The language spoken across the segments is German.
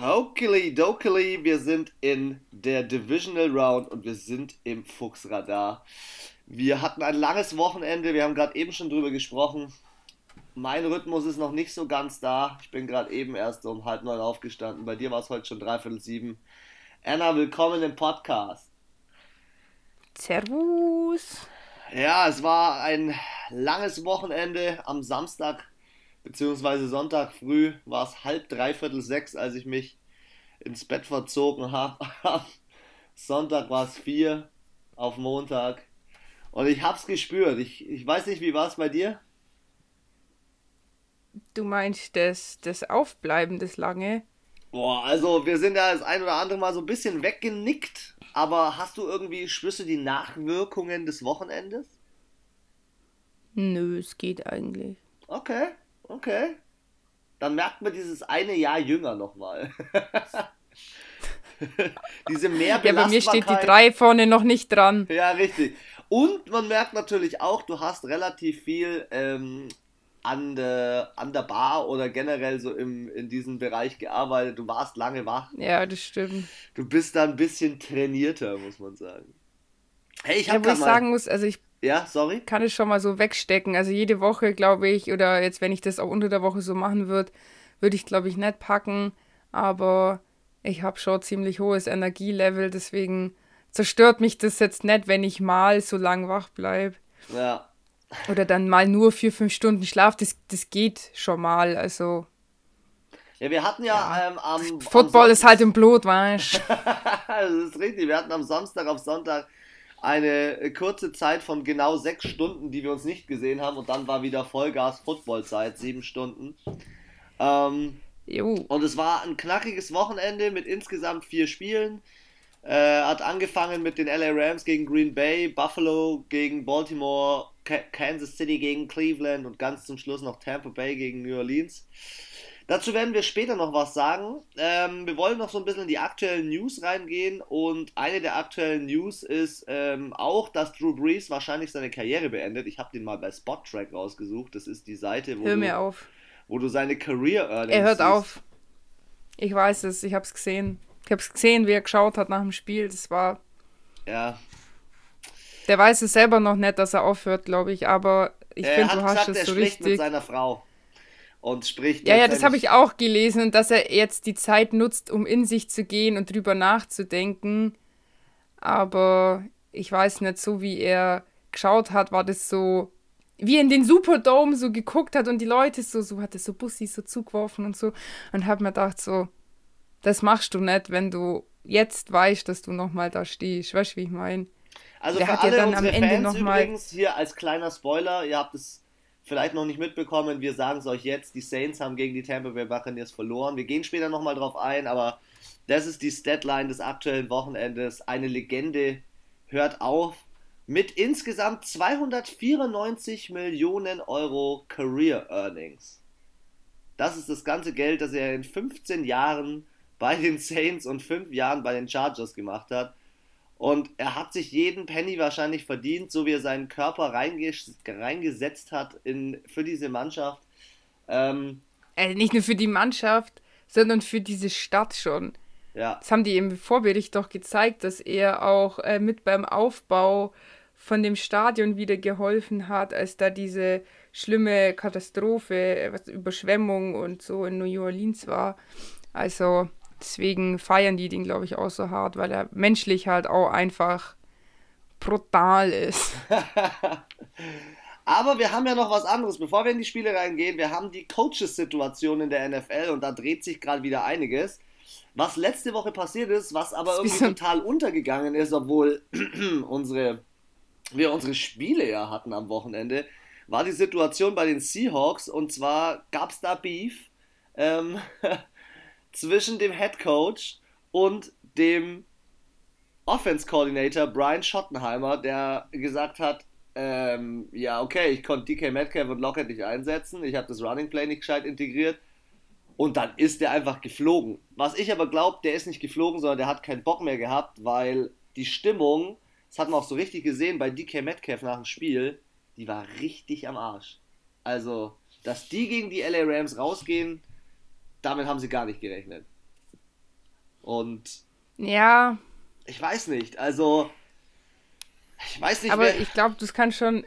Hokily dokily, wir sind in der Divisional Round und wir sind im Fuchsradar. Wir hatten ein langes Wochenende, wir haben gerade eben schon drüber gesprochen. Mein Rhythmus ist noch nicht so ganz da. Ich bin gerade eben erst um halb neun aufgestanden. Bei dir war es heute schon dreiviertel sieben. Anna, willkommen im Podcast. Servus. Ja, es war ein langes Wochenende. Am Samstag beziehungsweise Sonntag früh war es halb, dreiviertel sechs, als ich mich ins Bett verzogen habe. Sonntag war es vier auf Montag. Und ich hab's gespürt. Ich, ich weiß nicht, wie war es bei dir? Du meinst das, das Aufbleiben, das lange? Boah, also wir sind ja das ein oder andere Mal so ein bisschen weggenickt. Aber hast du irgendwie, spürst du die Nachwirkungen des Wochenendes? Nö, es geht eigentlich. Okay. Okay. Dann merkt man dieses eine Jahr jünger nochmal. Diese mehr Ja, bei mir steht die 3 vorne noch nicht dran. Ja, richtig. Und man merkt natürlich auch, du hast relativ viel ähm, an, der, an der Bar oder generell so im, in diesem Bereich gearbeitet. Du warst lange wach. Ja, das stimmt. Du bist da ein bisschen trainierter, muss man sagen. Hey, ich habe ja, wo ich mal... sagen muss, also ich ja, sorry. Kann ich schon mal so wegstecken. Also jede Woche, glaube ich, oder jetzt, wenn ich das auch unter der Woche so machen würde, würde ich, glaube ich, nicht packen. Aber ich habe schon ziemlich hohes Energielevel, deswegen zerstört mich das jetzt nicht, wenn ich mal so lang wach bleibe. Ja. Oder dann mal nur vier, fünf Stunden Schlaf, das, das geht schon mal. Also. Ja, wir hatten ja, ja. Ähm, am. Football am ist halt im Blut, weißt du? das ist richtig. Wir hatten am Samstag auf Sonntag eine kurze Zeit von genau sechs Stunden, die wir uns nicht gesehen haben und dann war wieder Vollgas Footballzeit, sieben Stunden. Ähm, und es war ein knackiges Wochenende mit insgesamt vier Spielen. Äh, hat angefangen mit den LA Rams gegen Green Bay, Buffalo gegen Baltimore, Kansas City gegen Cleveland und ganz zum Schluss noch Tampa Bay gegen New Orleans. Dazu werden wir später noch was sagen. Ähm, wir wollen noch so ein bisschen in die aktuellen News reingehen und eine der aktuellen News ist ähm, auch, dass Drew Brees wahrscheinlich seine Karriere beendet. Ich habe den mal bei Spottrack rausgesucht. Das ist die Seite, wo, Hör mir du, auf. wo du seine Career Earnings Er hört siehst. auf. Ich weiß es, ich habe es gesehen. Ich habe es gesehen, wie er geschaut hat nach dem Spiel. Das war. Ja. Der weiß es selber noch nicht, dass er aufhört, glaube ich, aber ich finde, du hast gesagt, es so richtig. mit seiner Frau und spricht. Ja, ja, das habe ich auch gelesen, dass er jetzt die Zeit nutzt, um in sich zu gehen und drüber nachzudenken. Aber ich weiß nicht, so wie er geschaut hat, war das so, wie er in den Superdome so geguckt hat und die Leute so, so hat er so Bussi so zugeworfen und so. Und habe mir gedacht, so, das machst du nicht, wenn du jetzt weißt, dass du nochmal da stehst. Weißt du, wie ich meine? Also Der für alle ja dann unsere am Ende Fans übrigens hier als kleiner Spoiler, ihr habt es vielleicht noch nicht mitbekommen, wir sagen es euch jetzt, die Saints haben gegen die Tampa Bay Buccaneers verloren. Wir gehen später nochmal drauf ein, aber das ist die Statline des aktuellen Wochenendes. Eine Legende hört auf mit insgesamt 294 Millionen Euro Career Earnings. Das ist das ganze Geld, das er in 15 Jahren bei den Saints und 5 Jahren bei den Chargers gemacht hat. Und er hat sich jeden Penny wahrscheinlich verdient, so wie er seinen Körper reinges reingesetzt hat in, für diese Mannschaft. Ähm, also nicht nur für die Mannschaft, sondern für diese Stadt schon. Ja. Das haben die im Vorbericht doch gezeigt, dass er auch äh, mit beim Aufbau von dem Stadion wieder geholfen hat, als da diese schlimme Katastrophe, was Überschwemmung und so in New Orleans war. Also Deswegen feiern die den, glaube ich, auch so hart, weil er menschlich halt auch einfach brutal ist. Aber wir haben ja noch was anderes. Bevor wir in die Spiele reingehen, wir haben die Coaches-Situation in der NFL und da dreht sich gerade wieder einiges. Was letzte Woche passiert ist, was aber irgendwie total untergegangen ist, obwohl unsere, wir unsere Spiele ja hatten am Wochenende, war die Situation bei den Seahawks und zwar gab es da Beef. Ähm, zwischen dem Head Coach und dem Offense Coordinator Brian Schottenheimer, der gesagt hat, ähm, ja, okay, ich konnte DK Metcalf und Lockett nicht einsetzen, ich habe das Running Play nicht gescheit integriert und dann ist der einfach geflogen. Was ich aber glaube, der ist nicht geflogen, sondern der hat keinen Bock mehr gehabt, weil die Stimmung, das hat man auch so richtig gesehen bei DK Metcalf nach dem Spiel, die war richtig am Arsch. Also, dass die gegen die LA Rams rausgehen, damit haben sie gar nicht gerechnet. Und ja. Ich weiß nicht, also ich weiß nicht. Aber ich glaube, das kann schon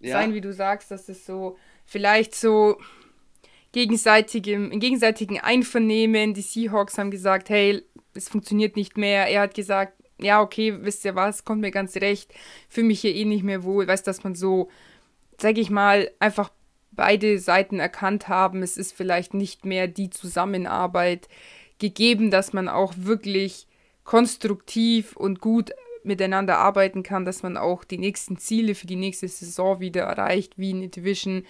ja. sein, wie du sagst, dass es so vielleicht so gegenseitigem, in gegenseitigen Einvernehmen, die Seahawks haben gesagt, hey, es funktioniert nicht mehr. Er hat gesagt, ja, okay, wisst ihr was, kommt mir ganz recht, fühle mich hier eh nicht mehr wohl. Weißt, dass man so, sag ich mal, einfach beide Seiten erkannt haben, es ist vielleicht nicht mehr die Zusammenarbeit gegeben, dass man auch wirklich konstruktiv und gut miteinander arbeiten kann, dass man auch die nächsten Ziele für die nächste Saison wieder erreicht, wie eine Division.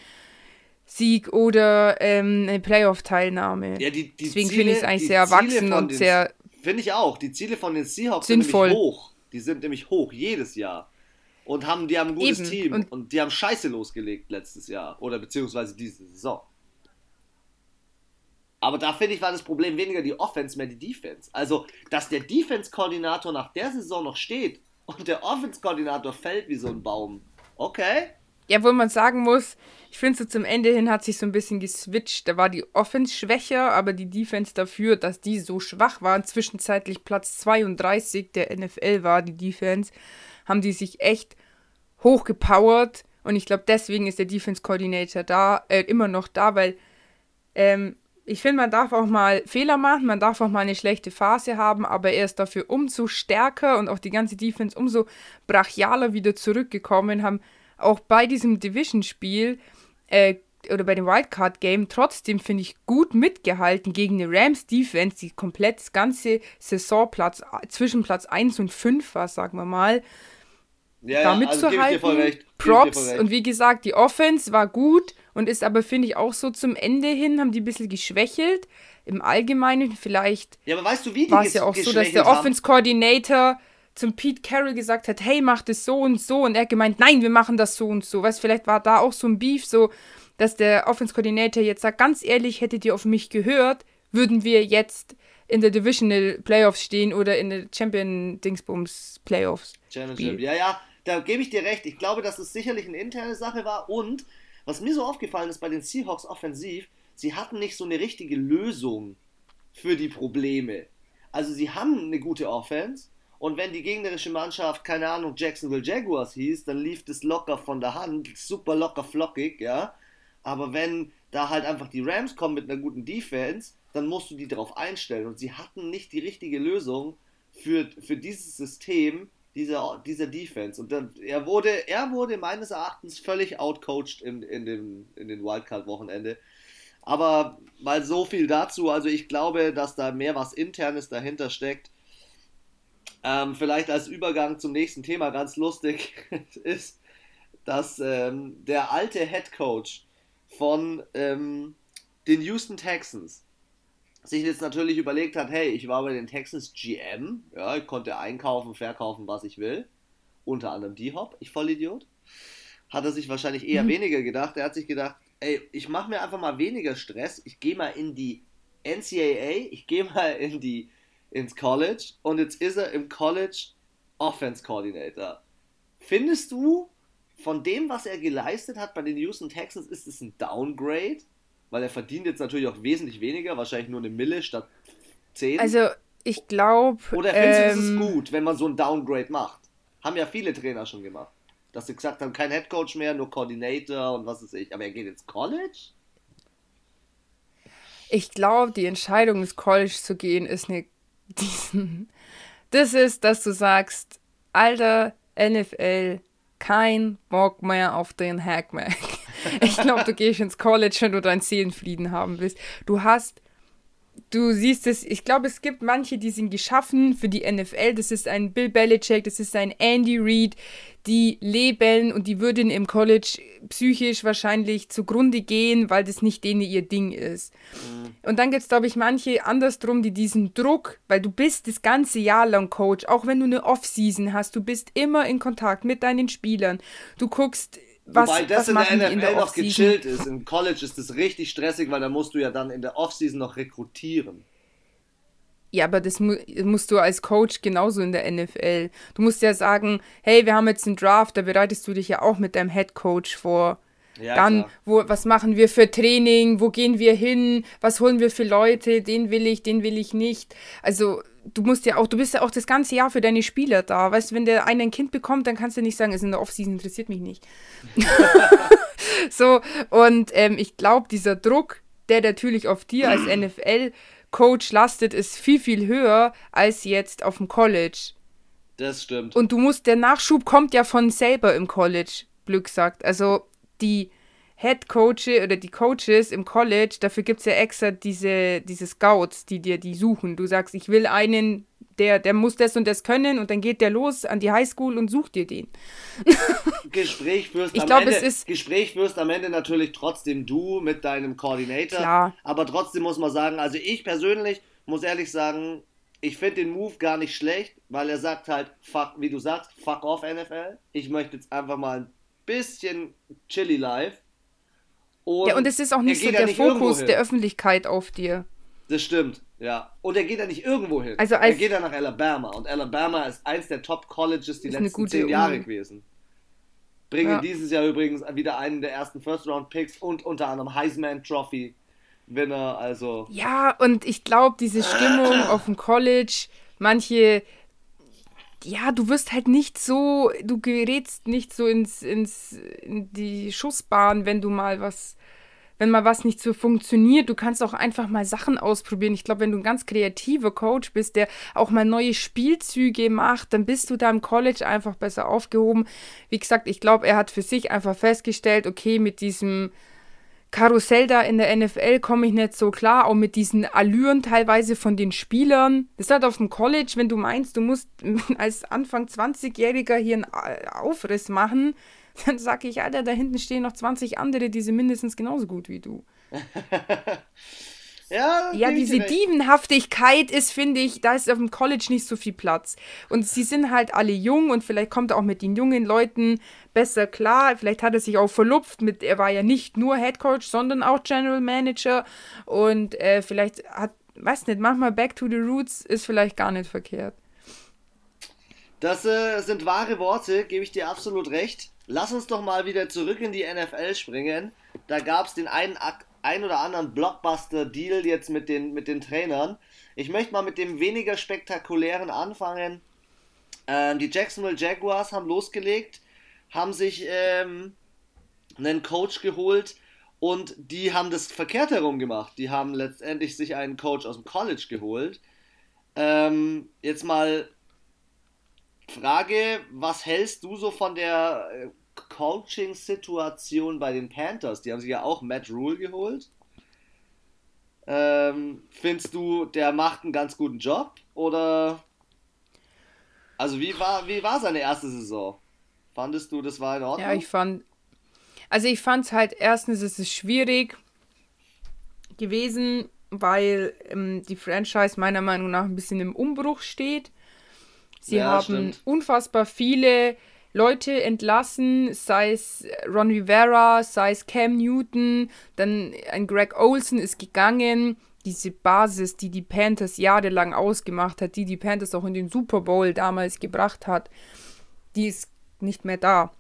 Sieg oder ähm, eine Playoff-Teilnahme. Ja, die, die Deswegen finde ich es eigentlich sehr erwachsen und sehr. Finde ich auch. Die Ziele von den Seahawks sinnvoll. sind nämlich hoch. Die sind nämlich hoch, jedes Jahr. Und haben, die haben ein gutes Eben. Team. Und, und die haben Scheiße losgelegt letztes Jahr. Oder beziehungsweise diese Saison. Aber da finde ich, war das Problem weniger die Offense, mehr die Defense. Also, dass der Defense-Koordinator nach der Saison noch steht und der Offense-Koordinator fällt wie so ein Baum. Okay. Ja, wo man sagen muss, ich finde so zum Ende hin hat sich so ein bisschen geswitcht. Da war die Offense schwächer, aber die Defense dafür, dass die so schwach waren, zwischenzeitlich Platz 32 der NFL war, die Defense, haben die sich echt hochgepowert. Und ich glaube, deswegen ist der Defense Coordinator da, äh, immer noch da, weil ähm, ich finde, man darf auch mal Fehler machen, man darf auch mal eine schlechte Phase haben, aber er ist dafür umso stärker und auch die ganze Defense umso brachialer wieder zurückgekommen, haben auch bei diesem Division-Spiel äh, oder bei dem Wildcard-Game trotzdem, finde ich, gut mitgehalten gegen eine Rams-Defense, die komplett das ganze Saisonplatz zwischen Platz 1 und 5 war, sagen wir mal. Ja, da mitzuhalten. Also Props. Und wie gesagt, die Offense war gut und ist aber, finde ich, auch so zum Ende hin, haben die ein bisschen geschwächelt. Im Allgemeinen vielleicht. Ja, aber weißt du, wie die War es ja auch so, dass der Offense-Coordinator zum Pete Carroll gesagt hat, hey, mach das so und so. Und er hat gemeint, nein, wir machen das so und so. Weißt vielleicht war da auch so ein Beef, so, dass der Offense-Coordinator jetzt sagt, ganz ehrlich, hättet ihr auf mich gehört, würden wir jetzt in der Divisional Playoffs stehen oder in der Champion Dingsbums Playoffs. Championship, ja, ja, da gebe ich dir recht. Ich glaube, dass es sicherlich eine interne Sache war und was mir so aufgefallen ist bei den Seahawks offensiv, sie hatten nicht so eine richtige Lösung für die Probleme. Also sie haben eine gute Offense und wenn die gegnerische Mannschaft, keine Ahnung, Jacksonville Jaguars hieß, dann lief das locker von der Hand, super locker flockig, ja. Aber wenn da halt einfach die Rams kommen mit einer guten Defense, dann musst du die darauf einstellen. Und sie hatten nicht die richtige Lösung für, für dieses System, dieser, dieser Defense. Und dann, er wurde, er wurde meines Erachtens völlig outcoached in, in, dem, in den Wildcard-Wochenende. Aber mal so viel dazu. Also ich glaube, dass da mehr was Internes dahinter steckt. Ähm, vielleicht als Übergang zum nächsten Thema ganz lustig ist, dass ähm, der alte Head Coach von ähm, den Houston Texans. Sich jetzt natürlich überlegt hat, hey, ich war bei den Texans GM, ja, ich konnte einkaufen, verkaufen, was ich will, unter anderem D-Hop, ich Vollidiot, hat er sich wahrscheinlich eher mhm. weniger gedacht. Er hat sich gedacht, ey, ich mache mir einfach mal weniger Stress, ich gehe mal in die NCAA, ich gehe mal in die ins College. Und jetzt ist er im College Offense Coordinator. Findest du, von dem, was er geleistet hat bei den Houston Texans, ist es ein Downgrade? weil er verdient jetzt natürlich auch wesentlich weniger, wahrscheinlich nur eine Mille statt 10. Also ich glaube. Oder findest ähm, du, es ist gut, wenn man so ein Downgrade macht? Haben ja viele Trainer schon gemacht. Dass sie gesagt haben, kein Headcoach mehr, nur Coordinator und was weiß ich. Aber er geht ins College? Ich glaube, die Entscheidung ins College zu gehen ist eine. Diesen, das ist, dass du sagst, alter NFL, kein Bock mehr auf den Hackmack. Ich glaube, du gehst ins College, wenn du deinen Seelenfrieden haben willst. Du hast, du siehst es, ich glaube, es gibt manche, die sind geschaffen für die NFL. Das ist ein Bill Belichick, das ist ein Andy Reid, die leben und die würden im College psychisch wahrscheinlich zugrunde gehen, weil das nicht denen ihr Ding ist. Mhm. Und dann gibt es, glaube ich, manche andersrum, die diesen Druck, weil du bist das ganze Jahr lang Coach, auch wenn du eine Off-Season hast, du bist immer in Kontakt mit deinen Spielern. Du guckst was, Wobei das in der NFL in der noch gechillt ist. Im College ist das richtig stressig, weil da musst du ja dann in der Offseason noch rekrutieren. Ja, aber das mu musst du als Coach genauso in der NFL. Du musst ja sagen, hey, wir haben jetzt einen Draft, da bereitest du dich ja auch mit deinem Head Coach vor. Ja, Dann, wo, was machen wir für Training? Wo gehen wir hin? Was holen wir für Leute? Den will ich, den will ich nicht. Also, du musst ja auch, du bist ja auch das ganze Jahr für deine Spieler da. Weißt du, wenn der eine ein Kind bekommt, dann kannst du nicht sagen, es ist in der Offseason, interessiert mich nicht. so, und ähm, ich glaube, dieser Druck, der natürlich auf dir als NFL-Coach lastet, ist viel, viel höher als jetzt auf dem College. Das stimmt. Und du musst, der Nachschub kommt ja von selber im College, Glück sagt. Also die Head Coaches oder die Coaches im College, dafür gibt es ja extra diese, diese Scouts, die dir die suchen. Du sagst, ich will einen, der, der muss das und das können und dann geht der los an die Highschool und sucht dir den. Gespräch wirst, ich am glaub, Ende, es ist Gespräch wirst am Ende natürlich trotzdem du mit deinem Coordinator. Klar. Aber trotzdem muss man sagen, also ich persönlich muss ehrlich sagen, ich finde den Move gar nicht schlecht, weil er sagt halt, fuck, wie du sagst, fuck off NFL. Ich möchte jetzt einfach mal ein bisschen chilly live. Und ja, und es ist auch nicht so der nicht Fokus der Öffentlichkeit auf dir. Das stimmt, ja. Und er geht ja nicht irgendwo hin. Also er geht ja nach Alabama. Und Alabama ist eins der Top-Colleges die letzten zehn Jahre Uni. gewesen. Bringen ja. dieses Jahr übrigens wieder einen der ersten First-Round-Picks und unter anderem Heisman Trophy. Winner, also. Ja, und ich glaube, diese Stimmung auf dem College, manche ja, du wirst halt nicht so, du gerätst nicht so ins, ins, in die Schussbahn, wenn du mal was, wenn mal was nicht so funktioniert. Du kannst auch einfach mal Sachen ausprobieren. Ich glaube, wenn du ein ganz kreativer Coach bist, der auch mal neue Spielzüge macht, dann bist du da im College einfach besser aufgehoben. Wie gesagt, ich glaube, er hat für sich einfach festgestellt, okay, mit diesem Karussell da in der NFL komme ich nicht so klar, auch mit diesen Allüren teilweise von den Spielern. Das ist halt auf dem College, wenn du meinst, du musst als Anfang 20-Jähriger hier einen Aufriss machen, dann sag ich, Alter, da hinten stehen noch 20 andere, die sind mindestens genauso gut wie du. Ja, ja diese Dievenhaftigkeit ist, finde ich, da ist auf dem College nicht so viel Platz. Und sie sind halt alle jung und vielleicht kommt er auch mit den jungen Leuten besser klar. Vielleicht hat er sich auch verlupft mit, er war ja nicht nur Head Coach, sondern auch General Manager. Und äh, vielleicht hat, weiß nicht, manchmal Back to the Roots ist vielleicht gar nicht verkehrt. Das äh, sind wahre Worte, gebe ich dir absolut recht. Lass uns doch mal wieder zurück in die NFL springen. Da gab es den einen Akt ein oder anderen Blockbuster-Deal jetzt mit den, mit den Trainern. Ich möchte mal mit dem weniger spektakulären anfangen. Ähm, die Jacksonville Jaguars haben losgelegt, haben sich ähm, einen Coach geholt und die haben das verkehrt herum gemacht. Die haben letztendlich sich einen Coach aus dem College geholt. Ähm, jetzt mal Frage, was hältst du so von der äh, Coaching-Situation bei den Panthers. Die haben sich ja auch Matt Rule geholt. Ähm, findest du, der macht einen ganz guten Job? Oder. Also, wie war, wie war seine erste Saison? Fandest du, das war in Ordnung? Ja, ich fand. Also, ich fand es halt, erstens ist es schwierig gewesen, weil ähm, die Franchise meiner Meinung nach ein bisschen im Umbruch steht. Sie ja, haben stimmt. unfassbar viele Leute entlassen, sei es Ron Rivera, sei es Cam Newton, dann ein Greg Olson ist gegangen. Diese Basis, die die Panthers jahrelang ausgemacht hat, die die Panthers auch in den Super Bowl damals gebracht hat, die ist nicht mehr da.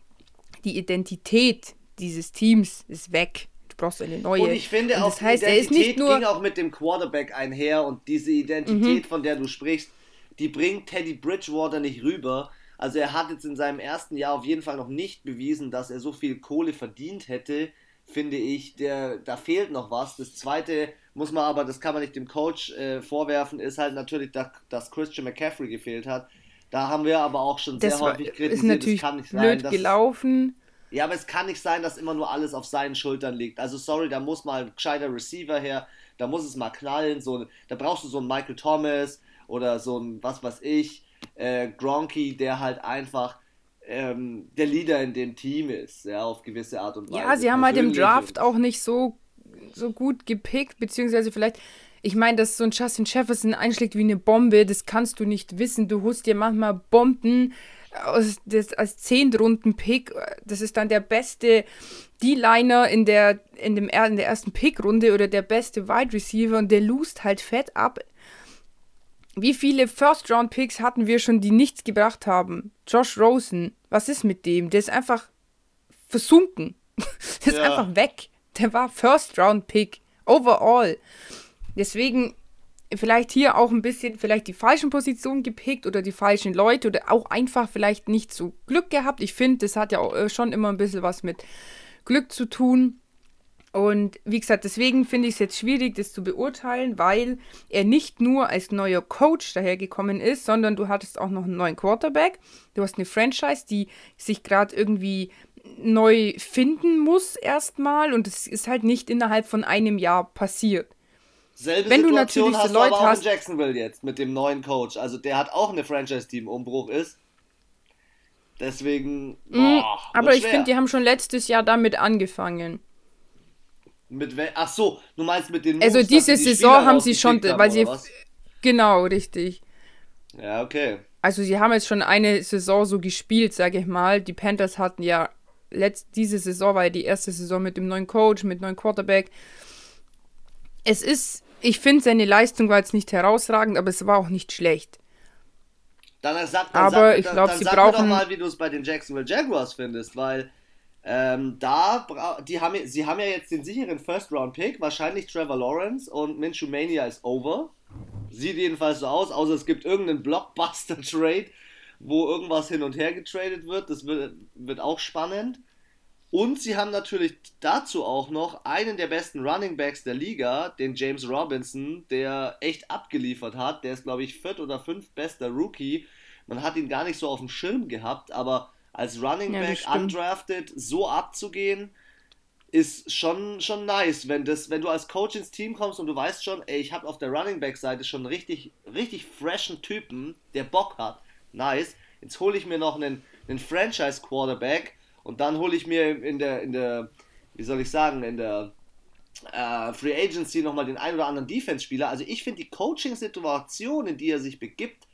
Die Identität dieses Teams ist weg. Du brauchst eine neue. Und ich finde und auch, das heißt, Identität er ist nicht nur ging auch mit dem Quarterback einher und diese Identität, mhm. von der du sprichst, die bringt Teddy Bridgewater nicht rüber. Also er hat jetzt in seinem ersten Jahr auf jeden Fall noch nicht bewiesen, dass er so viel Kohle verdient hätte, finde ich. Der, da fehlt noch was. Das zweite muss man aber, das kann man nicht dem Coach äh, vorwerfen, ist halt natürlich, dass, dass Christian McCaffrey gefehlt hat. Da haben wir aber auch schon das sehr häufig kritisiert. Ist natürlich das kann nicht blöd sein, dass, gelaufen. Ja, aber es kann nicht sein, dass immer nur alles auf seinen Schultern liegt. Also sorry, da muss mal ein gescheiter Receiver her, da muss es mal knallen. So, da brauchst du so einen Michael Thomas oder so ein was weiß ich äh, Gronky, der halt einfach ähm, der Leader in dem Team ist, ja, auf gewisse Art und Weise. Ja, sie haben halt im Draft auch nicht so, so gut gepickt, beziehungsweise vielleicht, ich meine, dass so ein Justin Jefferson einschlägt wie eine Bombe, das kannst du nicht wissen. Du holst dir manchmal Bomben aus, das, als Zehntrunden-Pick. Das ist dann der beste D-Liner in der, in, dem, in der ersten Pick-Runde oder der beste Wide Receiver und der loost halt fett ab wie viele First-Round-Picks hatten wir schon, die nichts gebracht haben? Josh Rosen, was ist mit dem? Der ist einfach versunken. ist ja. einfach weg. Der war First Round Pick overall. Deswegen vielleicht hier auch ein bisschen vielleicht die falschen Positionen gepickt oder die falschen Leute oder auch einfach vielleicht nicht so Glück gehabt. Ich finde, das hat ja auch äh, schon immer ein bisschen was mit Glück zu tun. Und wie gesagt, deswegen finde ich es jetzt schwierig, das zu beurteilen, weil er nicht nur als neuer Coach dahergekommen ist, sondern du hattest auch noch einen neuen Quarterback. Du hast eine Franchise, die sich gerade irgendwie neu finden muss erstmal und es ist halt nicht innerhalb von einem Jahr passiert. Selbe Wenn Situation du natürlich hast Leute du aber auch hast, in Jacksonville jetzt mit dem neuen Coach. Also der hat auch eine Franchise-Team-Umbruch ist. Deswegen. Mhm, boah, aber ich finde, die haben schon letztes Jahr damit angefangen. Mit Ach so, du meinst mit den also Moves, Also diese die Saison haben sie schon, haben, weil sie genau richtig. Ja okay. Also sie haben jetzt schon eine Saison so gespielt, sage ich mal. Die Panthers hatten ja letzt, diese Saison war ja die erste Saison mit dem neuen Coach, mit neuen Quarterback. Es ist, ich finde seine Leistung war jetzt nicht herausragend, aber es war auch nicht schlecht. Dann sag, dann aber sag, ich glaube, sie brauchen doch mal, wie du es bei den Jacksonville Jaguars findest, weil ähm, da, die haben, sie haben ja jetzt den sicheren First-Round-Pick, wahrscheinlich Trevor Lawrence und Minshew Mania ist over. Sieht jedenfalls so aus, außer es gibt irgendeinen Blockbuster-Trade, wo irgendwas hin und her getradet wird. Das wird, wird auch spannend. Und sie haben natürlich dazu auch noch einen der besten Running Backs der Liga, den James Robinson, der echt abgeliefert hat. Der ist, glaube ich, viert oder fünf bester Rookie. Man hat ihn gar nicht so auf dem Schirm gehabt, aber als Running Back ja, undrafted so abzugehen, ist schon, schon nice, wenn, das, wenn du als Coach ins Team kommst und du weißt schon, ey, ich habe auf der Running Back Seite schon einen richtig, richtig freshen Typen, der Bock hat. Nice. Jetzt hole ich mir noch einen, einen Franchise Quarterback und dann hole ich mir in der, in der, wie soll ich sagen, in der äh, Free Agency nochmal den ein oder anderen Defense-Spieler. Also ich finde die Coaching-Situation, in die er sich begibt,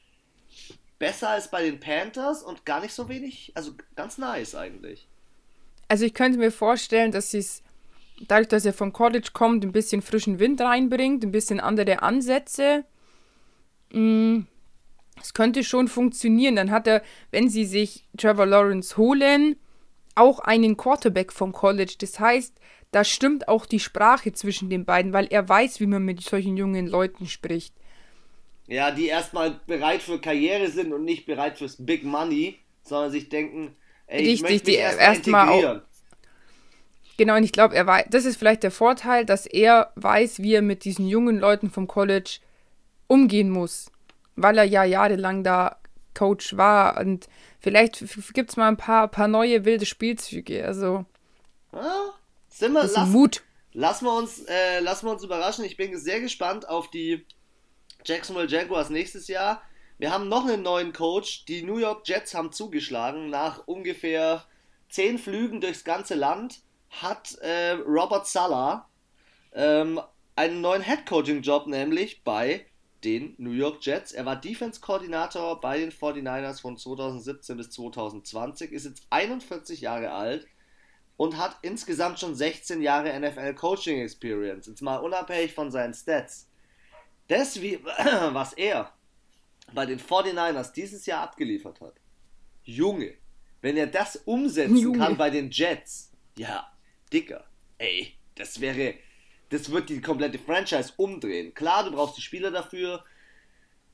besser als bei den Panthers und gar nicht so wenig, also ganz nice eigentlich. Also ich könnte mir vorstellen, dass sie es, dadurch, dass er vom College kommt, ein bisschen frischen Wind reinbringt, ein bisschen andere Ansätze. Mm, es könnte schon funktionieren. Dann hat er, wenn sie sich Trevor Lawrence holen, auch einen Quarterback vom College. Das heißt, da stimmt auch die Sprache zwischen den beiden, weil er weiß, wie man mit solchen jungen Leuten spricht. Ja, die erstmal bereit für Karriere sind und nicht bereit fürs Big Money, sondern sich denken, ey, Richtig, ich möchte mich erstmal erst integrieren. Genau, und ich glaube, er weiß, das ist vielleicht der Vorteil, dass er weiß, wie er mit diesen jungen Leuten vom College umgehen muss, weil er ja jahrelang da Coach war und vielleicht gibt es mal ein paar, paar neue wilde Spielzüge. Also. Ah, sind wir, lass, Mut. Lassen wir, uns, äh, lassen wir uns überraschen. Ich bin sehr gespannt auf die Jacksonville Jaguars nächstes Jahr. Wir haben noch einen neuen Coach. Die New York Jets haben zugeschlagen. Nach ungefähr zehn Flügen durchs ganze Land hat äh, Robert Sala ähm, einen neuen Head-Coaching-Job, nämlich bei den New York Jets. Er war Defense-Koordinator bei den 49ers von 2017 bis 2020, ist jetzt 41 Jahre alt und hat insgesamt schon 16 Jahre NFL-Coaching-Experience. Jetzt mal unabhängig von seinen Stats. Das, wie, was er bei den 49ers dieses Jahr abgeliefert hat. Junge, wenn er das umsetzen Junge. kann bei den Jets, ja, dicker, ey, das wäre, das wird die komplette Franchise umdrehen. Klar, du brauchst die Spieler dafür.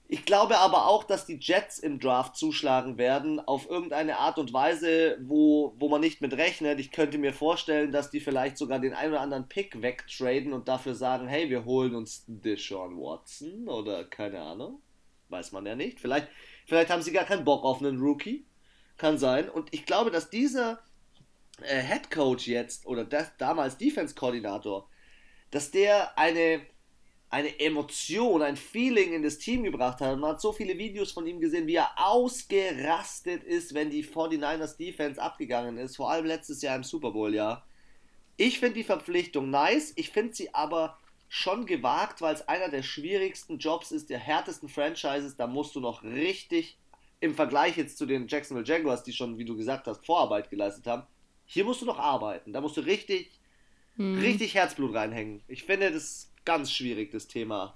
Ich glaube aber auch, dass die Jets im Draft zuschlagen werden, auf irgendeine Art und Weise, wo, wo man nicht mit rechnet. Ich könnte mir vorstellen, dass die vielleicht sogar den einen oder anderen Pick wegtraden und dafür sagen, hey, wir holen uns Deshaun Watson oder keine Ahnung. Weiß man ja nicht. Vielleicht, vielleicht haben sie gar keinen Bock auf einen Rookie. Kann sein. Und ich glaube, dass dieser äh, Head Coach jetzt oder das, damals Defense-Koordinator dass der eine, eine Emotion, ein Feeling in das Team gebracht hat. Man hat so viele Videos von ihm gesehen, wie er ausgerastet ist, wenn die 49ers Defense abgegangen ist, vor allem letztes Jahr im Super Bowl, ja. Ich finde die Verpflichtung nice, ich finde sie aber schon gewagt, weil es einer der schwierigsten Jobs ist, der härtesten Franchises. Da musst du noch richtig im Vergleich jetzt zu den Jacksonville Jaguars, die schon, wie du gesagt hast, Vorarbeit geleistet haben. Hier musst du noch arbeiten. Da musst du richtig hm. richtig Herzblut reinhängen. Ich finde das ganz schwierig, das Thema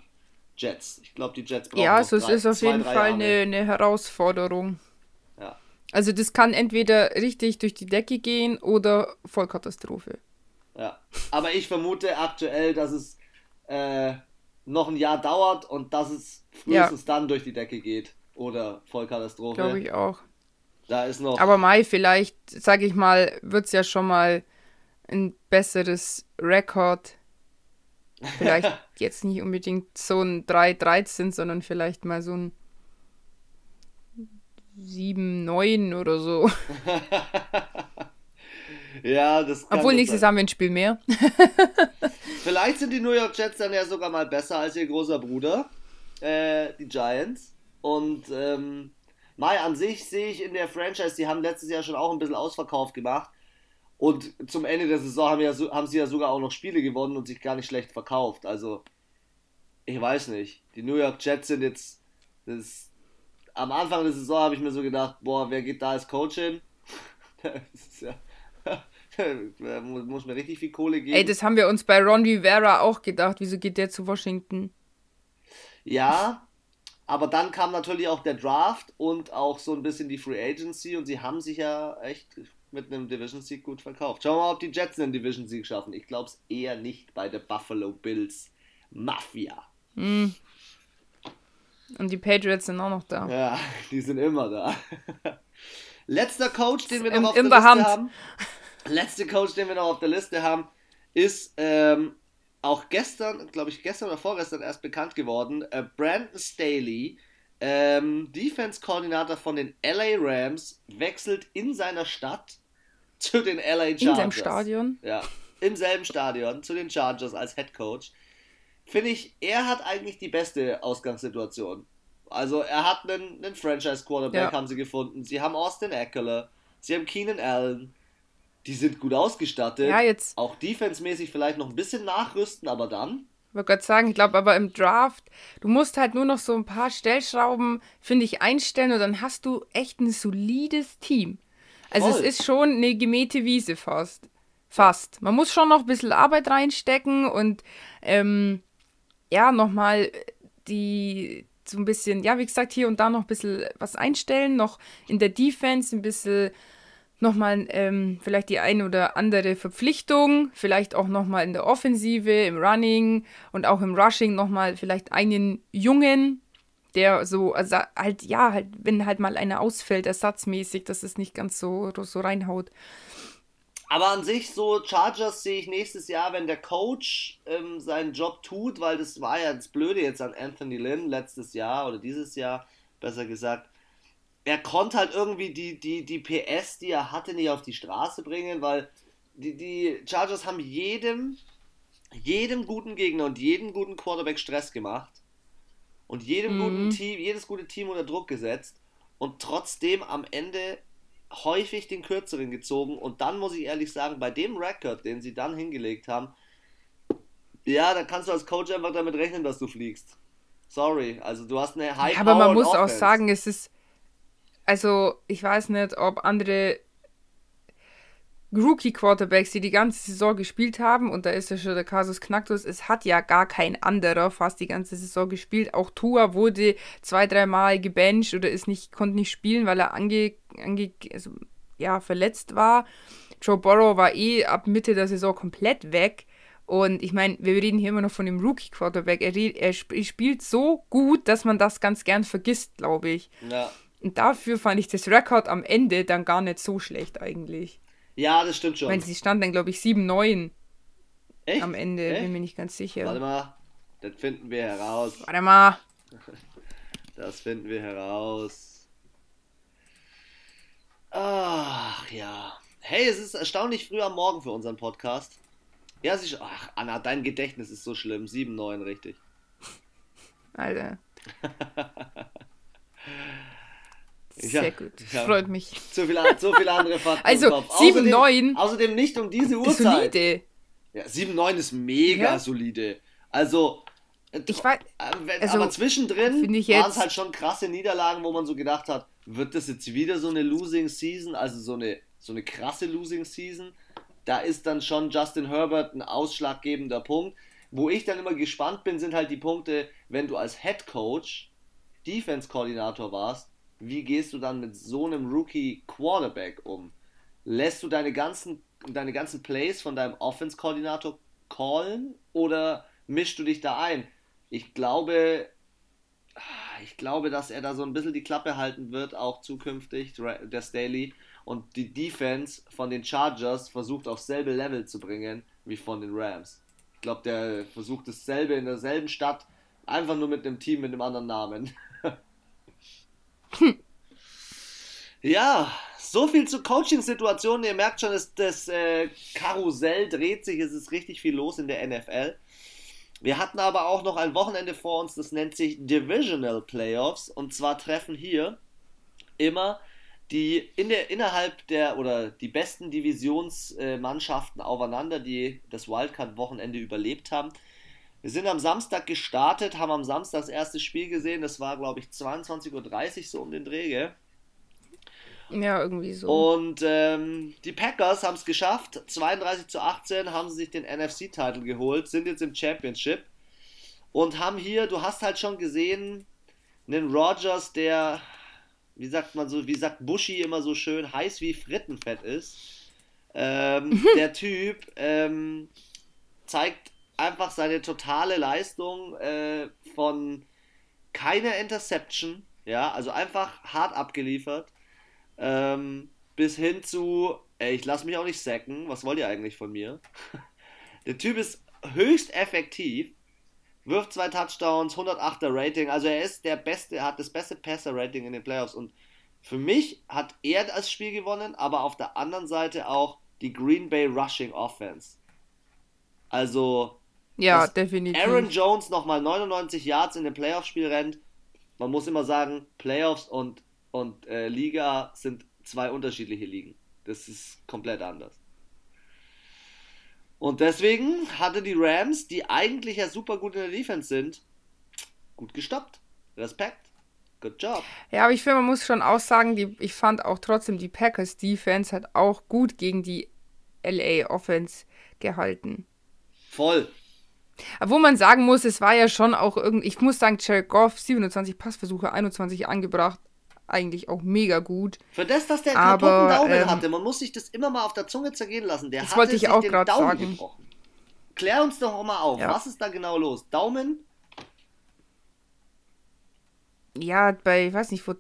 Jets. Ich glaube, die Jets brauchen Ja, also es ist auf jeden Fall eine, eine, Herausforderung. Ja. Also das kann entweder richtig durch die Decke gehen oder Vollkatastrophe. Ja, aber ich vermute aktuell, dass es äh, noch ein Jahr dauert und dass es frühestens ja. dann durch die Decke geht. Oder Vollkatastrophe. Glaube ich auch. Da ist noch. Aber Mai, vielleicht, sage ich mal, wird es ja schon mal ein besseres Rekord. Vielleicht jetzt nicht unbedingt so ein 3-13, sondern vielleicht mal so ein 7-9 oder so. ja, das kann Obwohl nächstes Jahr haben wir ein Spiel mehr. vielleicht sind die New York Jets dann ja sogar mal besser als ihr großer Bruder, äh, die Giants. Und ähm, Mai, an sich sehe ich in der Franchise, die haben letztes Jahr schon auch ein bisschen Ausverkauf gemacht. Und zum Ende der Saison haben, ja, haben sie ja sogar auch noch Spiele gewonnen und sich gar nicht schlecht verkauft. Also, ich weiß nicht. Die New York Jets sind jetzt. Das, am Anfang der Saison habe ich mir so gedacht, boah, wer geht da als Coach hin? ja, muss mir richtig viel Kohle geben. Ey, das haben wir uns bei Ron Rivera auch gedacht. Wieso geht der zu Washington? Ja, aber dann kam natürlich auch der Draft und auch so ein bisschen die Free Agency und sie haben sich ja echt mit einem Division Sieg gut verkauft. Schauen wir mal, ob die Jets einen Division Sieg schaffen. Ich glaube es eher nicht bei der Buffalo Bills Mafia. Mm. Und die Patriots sind auch noch da. Ja, die sind immer da. Letzter Coach, den wir noch in, auf der Liste Hand. haben. Letzter Coach, den wir noch auf der Liste haben, ist ähm, auch gestern, glaube ich, gestern oder vorgestern erst bekannt geworden. Äh, Brandon Staley ähm, Defense-Koordinator von den LA Rams wechselt in seiner Stadt zu den LA Chargers. In seinem Stadion? Ja, im selben Stadion zu den Chargers als Head Coach. Finde ich, er hat eigentlich die beste Ausgangssituation. Also er hat einen, einen Franchise-Quarterback, ja. haben sie gefunden. Sie haben Austin Eckler, sie haben Keenan Allen. Die sind gut ausgestattet. Ja, jetzt. Auch defensemäßig vielleicht noch ein bisschen nachrüsten, aber dann wollte gerade sagen, ich glaube aber im Draft, du musst halt nur noch so ein paar Stellschrauben, finde ich, einstellen und dann hast du echt ein solides Team. Also Voll. es ist schon eine gemähte Wiese fast. Fast. Man muss schon noch ein bisschen Arbeit reinstecken und ähm, ja, nochmal die so ein bisschen, ja, wie gesagt, hier und da noch ein bisschen was einstellen, noch in der Defense ein bisschen nochmal ähm, vielleicht die eine oder andere Verpflichtung, vielleicht auch nochmal in der Offensive, im Running und auch im Rushing nochmal vielleicht einen Jungen, der so, also halt, ja, halt, wenn halt mal einer ausfällt, ersatzmäßig, dass es nicht ganz so, so reinhaut. Aber an sich, so Chargers sehe ich nächstes Jahr, wenn der Coach ähm, seinen Job tut, weil das war ja das Blöde jetzt an Anthony Lynn letztes Jahr oder dieses Jahr, besser gesagt, er konnte halt irgendwie die, die, die PS, die er hatte, nicht auf die Straße bringen, weil die, die Chargers haben jedem, jedem guten Gegner und jedem guten Quarterback Stress gemacht und jedem mhm. guten Team, jedes gute Team unter Druck gesetzt und trotzdem am Ende häufig den kürzeren gezogen und dann muss ich ehrlich sagen, bei dem Rekord, den sie dann hingelegt haben, ja, da kannst du als Coach einfach damit rechnen, dass du fliegst. Sorry, also du hast eine High ja, Aber man muss Offense. auch sagen, es ist also ich weiß nicht, ob andere Rookie-Quarterbacks, die die ganze Saison gespielt haben, und da ist ja schon der Kasus Knacktus, es hat ja gar kein anderer fast die ganze Saison gespielt. Auch Tua wurde zwei, dreimal gebencht oder ist nicht, konnte nicht spielen, weil er ange, ange, also, ja, verletzt war. Joe Burrow war eh ab Mitte der Saison komplett weg. Und ich meine, wir reden hier immer noch von dem Rookie-Quarterback. Er, er, spielt so gut, dass man das ganz gern vergisst, glaube ich. Ja. Und dafür fand ich das Rekord am Ende dann gar nicht so schlecht eigentlich. Ja, das stimmt schon. Weil sie stand dann, glaube ich, 7-9 am Ende, Echt? bin mir nicht ganz sicher. Warte mal, das finden wir heraus. Warte mal. Das finden wir heraus. Ach ja. Hey, es ist erstaunlich früh am Morgen für unseren Podcast. Ja, sicher. Ach, Anna, dein Gedächtnis ist so schlimm. 7-9, richtig. Alter. Sehr ja, gut, ja. freut mich. Zu viele, zu viele andere Fakten. Also 7-9. Außerdem, außerdem nicht um diese Uhrzeit. Solide. Ja, 7-9 ist mega ja. solide. Also, äh, ich weiß, äh, also, aber zwischendrin waren es halt schon krasse Niederlagen, wo man so gedacht hat, wird das jetzt wieder so eine Losing Season, also so eine, so eine krasse Losing Season. Da ist dann schon Justin Herbert ein ausschlaggebender Punkt. Wo ich dann immer gespannt bin, sind halt die Punkte, wenn du als Head Coach Defense-Koordinator warst wie gehst du dann mit so einem Rookie Quarterback um? Lässt du deine ganzen, deine ganzen Plays von deinem Offense-Koordinator callen oder mischst du dich da ein? Ich glaube, ich glaube, dass er da so ein bisschen die Klappe halten wird, auch zukünftig, der Staley, und die Defense von den Chargers versucht aufs selbe Level zu bringen wie von den Rams. Ich glaube, der versucht dasselbe in derselben Stadt, einfach nur mit einem Team mit einem anderen Namen. hm. Ja, so viel zur Coaching-Situation. Ihr merkt schon, das, das äh, Karussell dreht sich, es ist richtig viel los in der NFL. Wir hatten aber auch noch ein Wochenende vor uns, das nennt sich Divisional Playoffs. Und zwar treffen hier immer die in der, innerhalb der oder die besten Divisionsmannschaften aufeinander, die das Wildcard-Wochenende überlebt haben. Wir sind am Samstag gestartet, haben am Samstag das erste Spiel gesehen. Das war, glaube ich, 22.30 Uhr so um den Dreh, gell? Ja, irgendwie so. Und ähm, die Packers haben es geschafft. 32 zu 18 haben sie sich den NFC-Titel geholt, sind jetzt im Championship und haben hier, du hast halt schon gesehen, einen Rogers, der, wie sagt man so, wie sagt Bushi immer so schön, heiß wie Frittenfett ist. Ähm, der Typ ähm, zeigt einfach seine totale Leistung äh, von keiner Interception, ja, also einfach hart abgeliefert. Ähm, bis hin zu, ey, ich lasse mich auch nicht sacken, was wollt ihr eigentlich von mir? Der Typ ist höchst effektiv, wirft zwei Touchdowns, 108er Rating, also er ist der beste, hat das beste Passer-Rating in den Playoffs und für mich hat er das Spiel gewonnen, aber auf der anderen Seite auch die Green Bay Rushing Offense. Also, ja, definitiv. Aaron Jones nochmal 99 Yards in dem Playoff-Spiel rennt. Man muss immer sagen, Playoffs und und äh, Liga sind zwei unterschiedliche Ligen. Das ist komplett anders. Und deswegen hatte die Rams, die eigentlich ja super gut in der Defense sind, gut gestoppt. Respekt. Good job. Ja, aber ich finde, man muss schon auch sagen, die, ich fand auch trotzdem, die Packers Defense hat auch gut gegen die LA Offense gehalten. Voll. Wo man sagen muss, es war ja schon auch irgendwie, ich muss sagen, Jared Goff, 27 Passversuche, 21 angebracht, eigentlich auch mega gut. Für das, dass der einen kaputten Daumen ähm, hatte, man muss sich das immer mal auf der Zunge zergehen lassen. Der das hatte wollte ich auch gerade sagen. Gebrochen. Klär uns doch mal auf, ja. was ist da genau los? Daumen? Ja, bei, ich weiß nicht, vor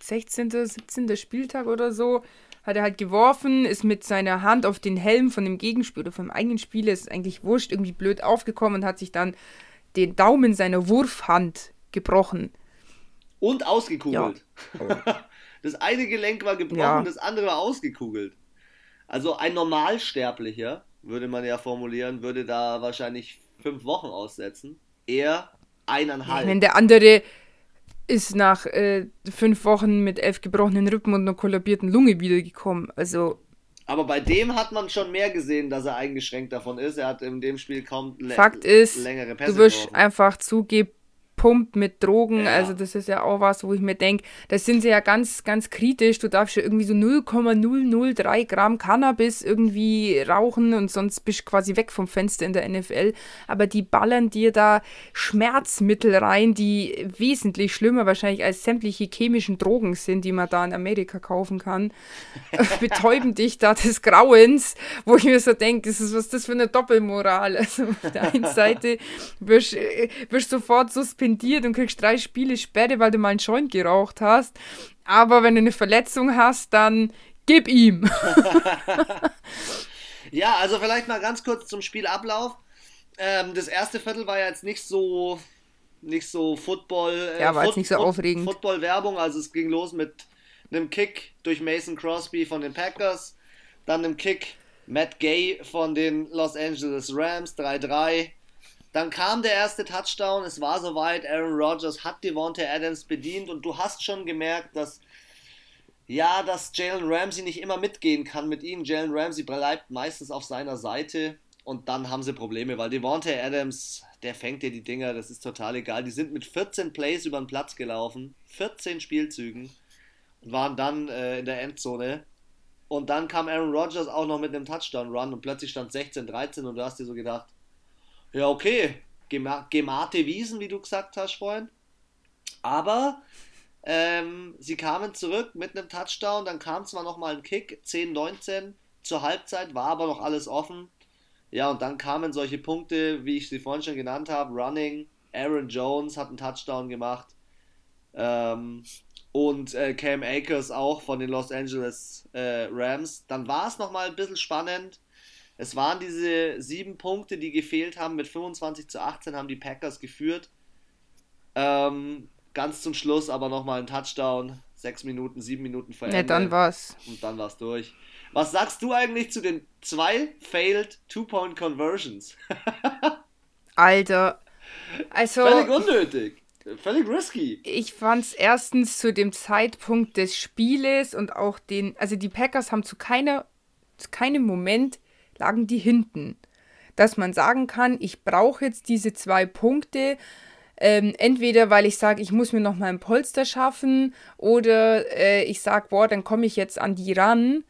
16., 17. Spieltag oder so hat er halt geworfen, ist mit seiner Hand auf den Helm von dem Gegenspieler oder vom eigenen Spieler, ist eigentlich wurscht, irgendwie blöd aufgekommen und hat sich dann den Daumen seiner Wurfhand gebrochen. Und ausgekugelt. Ja. Das eine Gelenk war gebrochen, ja. das andere war ausgekugelt. Also ein Normalsterblicher, würde man ja formulieren, würde da wahrscheinlich fünf Wochen aussetzen. Er eineinhalb. Wenn der andere ist nach äh, fünf Wochen mit elf gebrochenen Rippen und einer kollabierten Lunge wiedergekommen. Also. Aber bei dem hat man schon mehr gesehen, dass er eingeschränkt davon ist. Er hat in dem Spiel kaum Fakt ist, längere Pässe Du wirst einfach zugeben, gepumpt mit Drogen. Ja. Also das ist ja auch was, wo ich mir denke, da sind sie ja ganz, ganz kritisch. Du darfst ja irgendwie so 0,003 Gramm Cannabis irgendwie rauchen und sonst bist du quasi weg vom Fenster in der NFL. Aber die ballern dir da Schmerzmittel rein, die wesentlich schlimmer wahrscheinlich als sämtliche chemischen Drogen sind, die man da in Amerika kaufen kann. Betäuben dich da des Grauens, wo ich mir so denke, das ist was das für eine Doppelmoral. Also auf der einen Seite wirst du sofort suspendiert suspendiert und kriegst drei Spiele Sperre, weil du mal einen Joint geraucht hast. Aber wenn du eine Verletzung hast, dann gib ihm. ja, also vielleicht mal ganz kurz zum Spielablauf. Ähm, das erste Viertel war ja jetzt nicht so nicht so Football. Äh, ja, war Foot, jetzt nicht so aufregend. Football-Werbung, also es ging los mit einem Kick durch Mason Crosby von den Packers, dann einem Kick Matt Gay von den Los Angeles Rams 3-3. Dann kam der erste Touchdown, es war soweit, Aaron Rodgers hat Devontae Adams bedient und du hast schon gemerkt, dass ja, dass Jalen Ramsey nicht immer mitgehen kann mit ihnen. Jalen Ramsey bleibt meistens auf seiner Seite und dann haben sie Probleme, weil Devontae Adams, der fängt dir die Dinger, das ist total egal. Die sind mit 14 Plays über den Platz gelaufen, 14 Spielzügen und waren dann äh, in der Endzone. Und dann kam Aaron Rodgers auch noch mit einem Touchdown-Run und plötzlich stand 16-13 und du hast dir so gedacht, ja, okay. Gemate Wiesen, wie du gesagt hast, Freund. Aber Ähm, sie kamen zurück mit einem Touchdown, dann kam zwar nochmal ein Kick, 10-19 zur Halbzeit, war aber noch alles offen. Ja, und dann kamen solche Punkte, wie ich sie vorhin schon genannt habe, Running, Aaron Jones hat einen Touchdown gemacht ähm, und äh, Cam Akers auch von den Los Angeles äh, Rams. Dann war es nochmal ein bisschen spannend. Es waren diese sieben Punkte, die gefehlt haben. Mit 25 zu 18 haben die Packers geführt. Ähm, ganz zum Schluss aber nochmal ein Touchdown. Sechs Minuten, sieben Minuten vor Ende. Ja, dann war's. Und dann war's durch. Was sagst du eigentlich zu den zwei failed Two-Point Conversions? Alter. Also. Völlig unnötig. Völlig risky. Ich fand's erstens zu dem Zeitpunkt des Spieles und auch den. Also die Packers haben zu keiner, zu keinem Moment lagen die hinten. Dass man sagen kann, ich brauche jetzt diese zwei Punkte ähm, entweder weil ich sage, ich muss mir noch mal ein Polster schaffen oder äh, ich sage, boah, dann komme ich jetzt an die ran.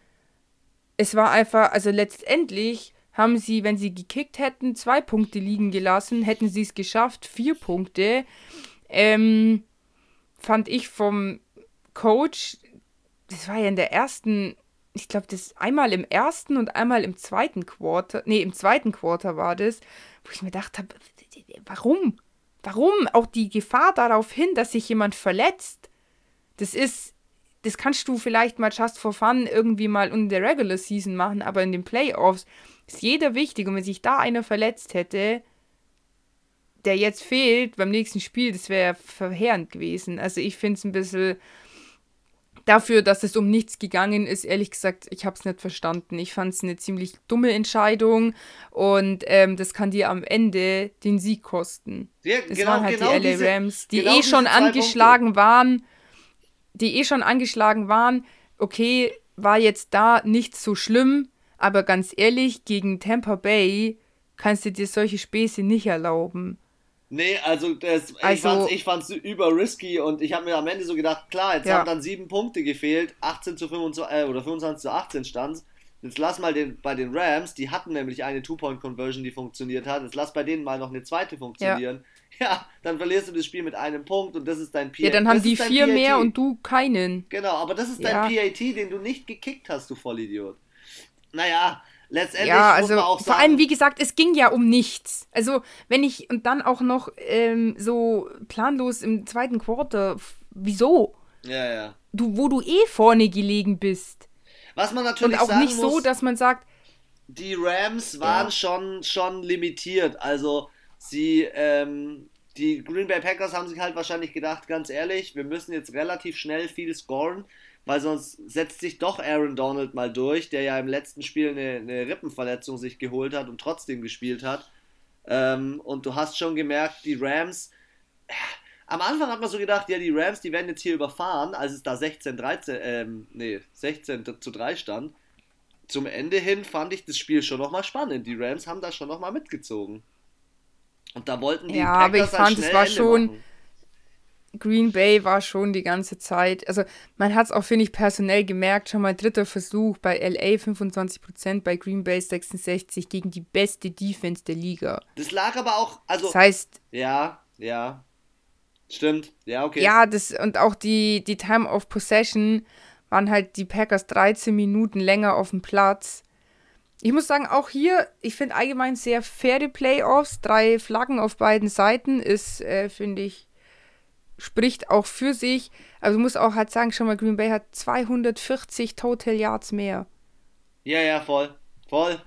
Es war einfach, also letztendlich haben sie, wenn sie gekickt hätten, zwei Punkte liegen gelassen, hätten sie es geschafft, vier Punkte. Ähm, fand ich vom Coach, das war ja in der ersten, ich glaube, das einmal im ersten und einmal im zweiten Quarter, nee, im zweiten Quarter war das, wo ich mir gedacht habe, warum? Warum? Auch die Gefahr darauf hin, dass sich jemand verletzt. Das ist, das kannst du vielleicht mal just for fun irgendwie mal in der Regular Season machen, aber in den Playoffs ist jeder wichtig. Und wenn sich da einer verletzt hätte, der jetzt fehlt beim nächsten Spiel, das wäre verheerend gewesen. Also ich finde es ein bisschen dafür, dass es um nichts gegangen ist, ehrlich gesagt, ich habe es nicht verstanden. Ich fand es eine ziemlich dumme Entscheidung und ähm, das kann dir am Ende den Sieg kosten. Ja, es genau, waren halt genau die LA diese, Rams, die genau eh schon angeschlagen Punkte. waren, die eh schon angeschlagen waren. Okay, war jetzt da nicht so schlimm, aber ganz ehrlich, gegen Tampa Bay kannst du dir solche Späße nicht erlauben. Nee, also, das, also ich, fand's, ich über risky und ich habe mir am Ende so gedacht, klar, jetzt ja. haben dann sieben Punkte gefehlt, 18 zu 25 äh, oder 25 zu 18 stand. Jetzt lass mal den, bei den Rams, die hatten nämlich eine Two-Point-Conversion, die funktioniert hat. Jetzt lass bei denen mal noch eine zweite funktionieren. Ja. ja dann verlierst du das Spiel mit einem Punkt und das ist dein PAT. Ja, dann haben die vier PAT. mehr und du keinen. Genau, aber das ist dein ja. PAT, den du nicht gekickt hast, du Vollidiot. Naja, letztendlich ja, also muss man auch sagen, vor allem, wie gesagt, es ging ja um nichts. Also, wenn ich und dann auch noch ähm, so planlos im zweiten Quarter, wieso? Ja, ja. Du, wo du eh vorne gelegen bist. Was man natürlich Und auch nicht muss, so, dass man sagt, die Rams waren ja. schon, schon limitiert. Also, sie, ähm, die Green Bay Packers haben sich halt wahrscheinlich gedacht, ganz ehrlich, wir müssen jetzt relativ schnell viel scoren weil sonst setzt sich doch Aaron Donald mal durch, der ja im letzten Spiel eine, eine Rippenverletzung sich geholt hat und trotzdem gespielt hat. Ähm, und du hast schon gemerkt, die Rams. Äh, am Anfang hat man so gedacht, ja, die Rams, die werden jetzt hier überfahren, als es da 16, 13, ähm, nee, 16 zu 3 stand. Zum Ende hin fand ich das Spiel schon nochmal spannend. Die Rams haben da schon nochmal mitgezogen. Und da wollten die ja, Packers aber ich fand, es war Ende schon. Machen Green Bay war schon die ganze Zeit, also man hat es auch, finde ich, personell gemerkt, schon mal dritter Versuch bei LA 25%, bei Green Bay 66 gegen die beste Defense der Liga. Das lag aber auch, also. Das heißt. Ja, ja. Stimmt, ja, okay. Ja, das, und auch die, die Time of Possession waren halt die Packers 13 Minuten länger auf dem Platz. Ich muss sagen, auch hier, ich finde allgemein sehr faire Playoffs. Drei Flaggen auf beiden Seiten ist, äh, finde ich, spricht auch für sich. Du musst auch halt sagen, schon mal, Green Bay hat 240 Total Yards mehr. Ja, ja, voll. Voll.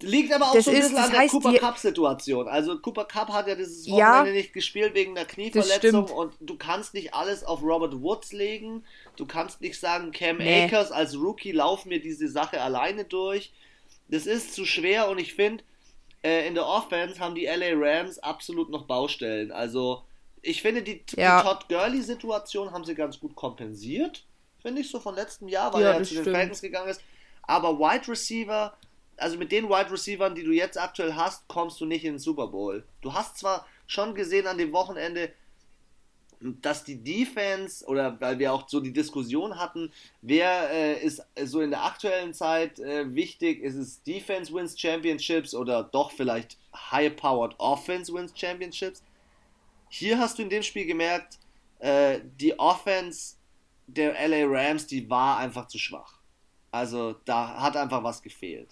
Liegt aber auch das so ein ist, bisschen an der Cooper Cup-Situation. Also Cooper Cup hat ja dieses Wochenende ja, nicht gespielt wegen der Knieverletzung und du kannst nicht alles auf Robert Woods legen. Du kannst nicht sagen, Cam nee. Akers als Rookie lauf mir diese Sache alleine durch. Das ist zu schwer und ich finde, äh, in der Offense haben die LA Rams absolut noch Baustellen. Also ich finde, die, ja. die Todd Gurley-Situation haben sie ganz gut kompensiert. Finde ich so von letztem Jahr, weil ja, er zu den Falcons gegangen ist. Aber Wide Receiver, also mit den Wide Receivern, die du jetzt aktuell hast, kommst du nicht in den Super Bowl. Du hast zwar schon gesehen an dem Wochenende, dass die Defense, oder weil wir auch so die Diskussion hatten, wer äh, ist so in der aktuellen Zeit äh, wichtig, ist es Defense wins Championships oder doch vielleicht High-Powered Offense wins Championships? Hier hast du in dem Spiel gemerkt, äh, die Offense der LA Rams, die war einfach zu schwach. Also da hat einfach was gefehlt.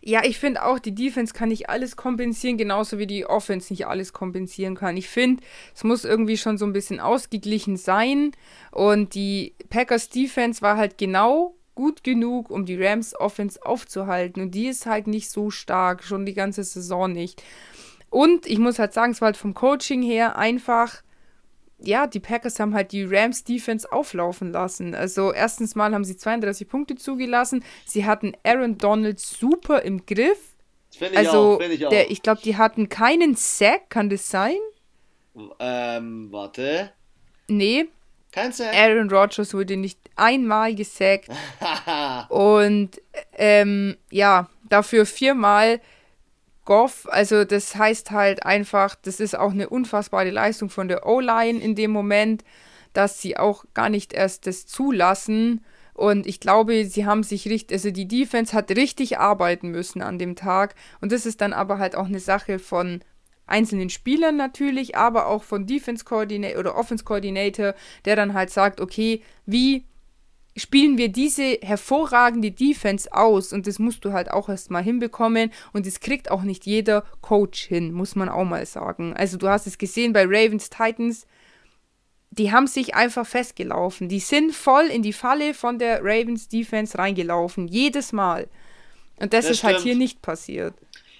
Ja, ich finde auch, die Defense kann nicht alles kompensieren, genauso wie die Offense nicht alles kompensieren kann. Ich finde, es muss irgendwie schon so ein bisschen ausgeglichen sein. Und die Packers Defense war halt genau gut genug, um die Rams Offense aufzuhalten. Und die ist halt nicht so stark, schon die ganze Saison nicht. Und ich muss halt sagen, es war halt vom Coaching her einfach ja, die Packers haben halt die Rams Defense auflaufen lassen. Also erstens mal haben sie 32 Punkte zugelassen. Sie hatten Aaron Donald super im Griff. Ich also, auch, ich auch. Der, ich glaube, die hatten keinen Sack, kann das sein? Ähm, warte. Nee. Kein Sack. Aaron Rodgers wurde nicht einmal gesackt. Und ähm, ja, dafür viermal Goff, also das heißt halt einfach, das ist auch eine unfassbare Leistung von der O-Line in dem Moment, dass sie auch gar nicht erst das zulassen. Und ich glaube, sie haben sich richtig, also die Defense hat richtig arbeiten müssen an dem Tag. Und das ist dann aber halt auch eine Sache von einzelnen Spielern natürlich, aber auch von Defense Coordinator oder Offense Coordinator, der dann halt sagt, okay, wie spielen wir diese hervorragende Defense aus und das musst du halt auch erstmal hinbekommen und das kriegt auch nicht jeder Coach hin, muss man auch mal sagen. Also du hast es gesehen bei Ravens Titans, die haben sich einfach festgelaufen. Die sind voll in die Falle von der Ravens Defense reingelaufen, jedes Mal. Und das, das ist stimmt. halt hier nicht passiert.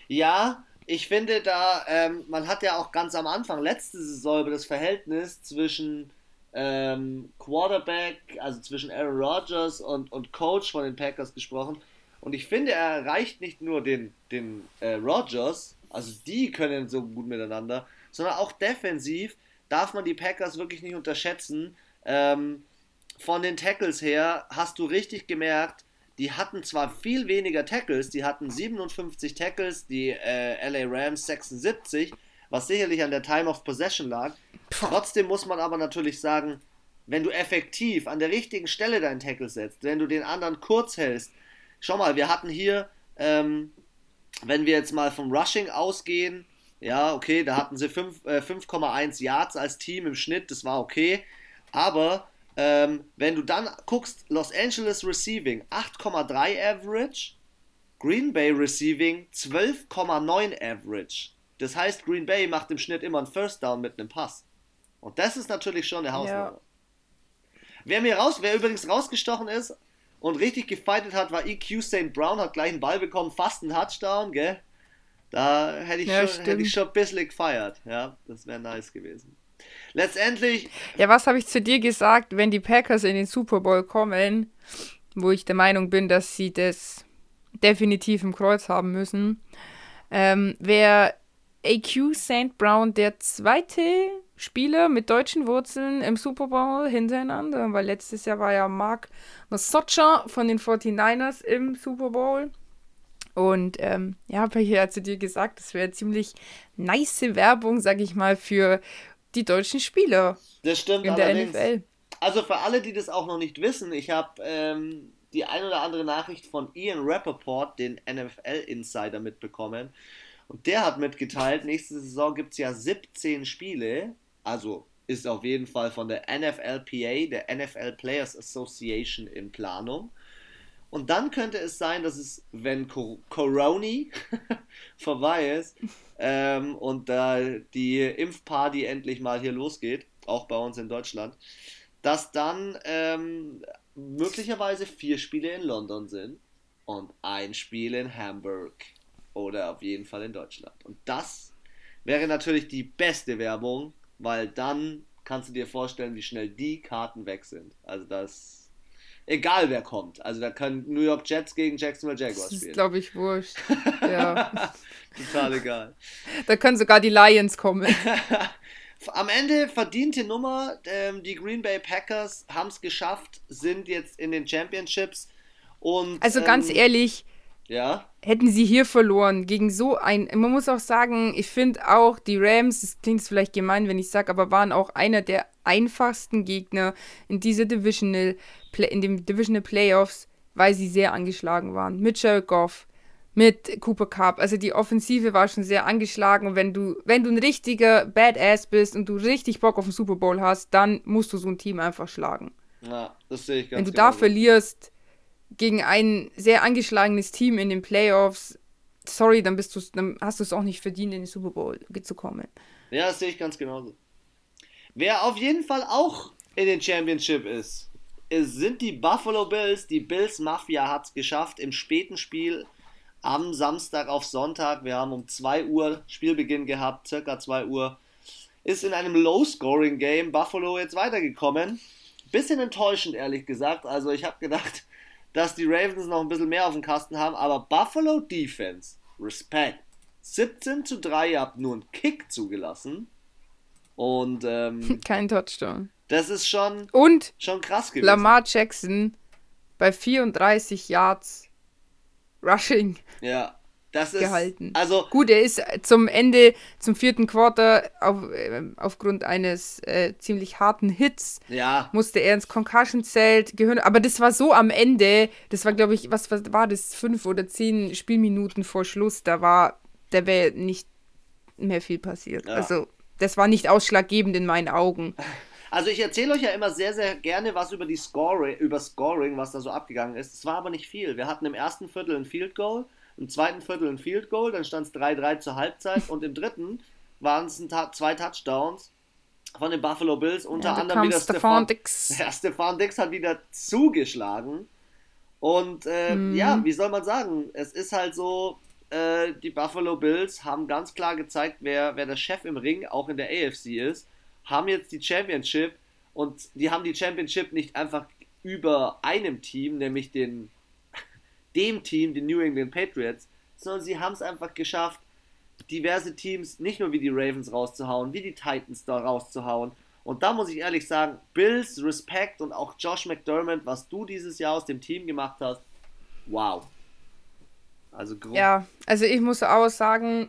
Ja, ich finde da, ähm, man hat ja auch ganz am Anfang letzte Saison über das Verhältnis zwischen ähm, Quarterback, also zwischen Aaron Rodgers und, und Coach von den Packers gesprochen. Und ich finde, er erreicht nicht nur den, den äh, Rodgers, also die können so gut miteinander, sondern auch defensiv darf man die Packers wirklich nicht unterschätzen. Ähm, von den Tackles her hast du richtig gemerkt, die hatten zwar viel weniger Tackles, die hatten 57 Tackles, die äh, LA Rams 76, was sicherlich an der Time of Possession lag, Trotzdem muss man aber natürlich sagen, wenn du effektiv an der richtigen Stelle deinen Tackle setzt, wenn du den anderen kurz hältst, schau mal, wir hatten hier, ähm, wenn wir jetzt mal vom Rushing ausgehen, ja, okay, da hatten sie 5,1 äh, Yards als Team im Schnitt, das war okay, aber ähm, wenn du dann guckst, Los Angeles Receiving 8,3 Average, Green Bay Receiving 12,9 Average. Das heißt, Green Bay macht im Schnitt immer einen First Down mit einem Pass. Und das ist natürlich schon eine Hausnummer. Ja. Wer mir raus, wer übrigens rausgestochen ist und richtig gefightet hat, war EQ St. Brown, hat gleich einen Ball bekommen, fast einen Touchdown, gell? Da hätte ich, ja, schon, hätte ich schon ein bisschen gefeiert. Ja, das wäre nice gewesen. Letztendlich. Ja, was habe ich zu dir gesagt, wenn die Packers in den Super Bowl kommen, wo ich der Meinung bin, dass sie das definitiv im Kreuz haben müssen, ähm, wäre AQ St. Brown der zweite Spieler mit deutschen Wurzeln im Super Bowl hintereinander, weil letztes Jahr war ja Mark Socha von den 49ers im Super Bowl. Und ähm, ja, habe ich ja zu dir gesagt, das wäre ziemlich nice Werbung, sag ich mal, für die deutschen Spieler. Das stimmt in der. NFL. Also für alle, die das auch noch nicht wissen, ich habe ähm, die ein oder andere Nachricht von Ian Rappaport, den NFL-Insider, mitbekommen. Und der hat mitgeteilt, nächste Saison gibt es ja 17 Spiele also ist auf jeden Fall von der NFLPA, der NFL Players Association, in Planung. Und dann könnte es sein, dass es, wenn Coroni vorbei ist ähm, und da die Impfparty endlich mal hier losgeht, auch bei uns in Deutschland, dass dann ähm, möglicherweise vier Spiele in London sind und ein Spiel in Hamburg oder auf jeden Fall in Deutschland. Und das wäre natürlich die beste Werbung weil dann kannst du dir vorstellen, wie schnell die Karten weg sind. Also das, egal wer kommt. Also da können New York Jets gegen Jacksonville Jaguars spielen. Das ist, glaube ich, wurscht. ja. Total egal. Da können sogar die Lions kommen. Am Ende verdiente Nummer. Ähm, die Green Bay Packers haben es geschafft, sind jetzt in den Championships. Und, also ganz ähm, ehrlich, ja. Hätten sie hier verloren gegen so ein. Man muss auch sagen, ich finde auch, die Rams, das klingt vielleicht gemein, wenn ich sage, aber waren auch einer der einfachsten Gegner in dieser Divisional, in den Divisional Playoffs, weil sie sehr angeschlagen waren. Mit Jared Goff, mit Cooper Cup. Also die Offensive war schon sehr angeschlagen und wenn du, wenn du ein richtiger Badass bist und du richtig Bock auf den Super Bowl hast, dann musst du so ein Team einfach schlagen. Ja, das sehe ich ganz Wenn du genau da so. verlierst gegen ein sehr angeschlagenes Team in den Playoffs, sorry, dann bist du dann hast du es auch nicht verdient, in den Super Bowl zu kommen. Ja, das sehe ich ganz genauso. Wer auf jeden Fall auch in den Championship ist, es sind die Buffalo Bills. Die Bills Mafia hat es geschafft im späten Spiel am Samstag auf Sonntag. Wir haben um 2 Uhr Spielbeginn gehabt, circa 2 Uhr. Ist in einem Low-Scoring-Game Buffalo jetzt weitergekommen. Bisschen enttäuschend, ehrlich gesagt. Also ich habe gedacht, dass die Ravens noch ein bisschen mehr auf dem Kasten haben, aber Buffalo Defense, Respekt. 17 zu 3, ihr habt nur einen Kick zugelassen. Und ähm, Kein Touchdown. das ist schon, Und schon krass gewesen. Lamar Jackson bei 34 Yards Rushing Ja, das ist. gehalten. Also, Gut, er ist zum Ende, zum vierten Quarter, auf, äh, aufgrund eines äh, ziemlich harten Hits, ja, musste er ins Concussion-Zelt gehören. Aber das war so am Ende, das war, glaube ich, was, was war das, fünf oder zehn Spielminuten vor Schluss, da war, da wäre nicht mehr viel passiert. Ja. Also, das war nicht ausschlaggebend in meinen Augen. also ich erzähle euch ja immer sehr, sehr gerne was über die Scoring, über Scoring, was da so abgegangen ist. Es war aber nicht viel. Wir hatten im ersten Viertel ein Field Goal, im zweiten Viertel ein Field Goal, dann stand es 3-3 zur Halbzeit und im dritten waren es zwei Touchdowns von den Buffalo Bills, unter Ja, anderem wieder Stefan Dix. Ja, Stefan Dix hat wieder zugeschlagen. Und äh, Mhm. ja, wie soll man sagen? Es ist halt so, äh, die Buffalo Bills haben ganz klar gezeigt, wer, wer der Chef im Ring auch in der AFC ist, haben jetzt die Championship und die haben die Championship nicht einfach über einem Team, nämlich den, dem Team, den New England Patriots, sondern sie haben es einfach geschafft, diverse Teams, nicht nur wie die Ravens rauszuhauen, wie die Titans da rauszuhauen. Und da muss ich ehrlich sagen, Bills, Respekt und auch Josh McDermott, was du dieses Jahr aus dem Team gemacht hast, wow. Also gro- Ja, also ich muss auch sagen,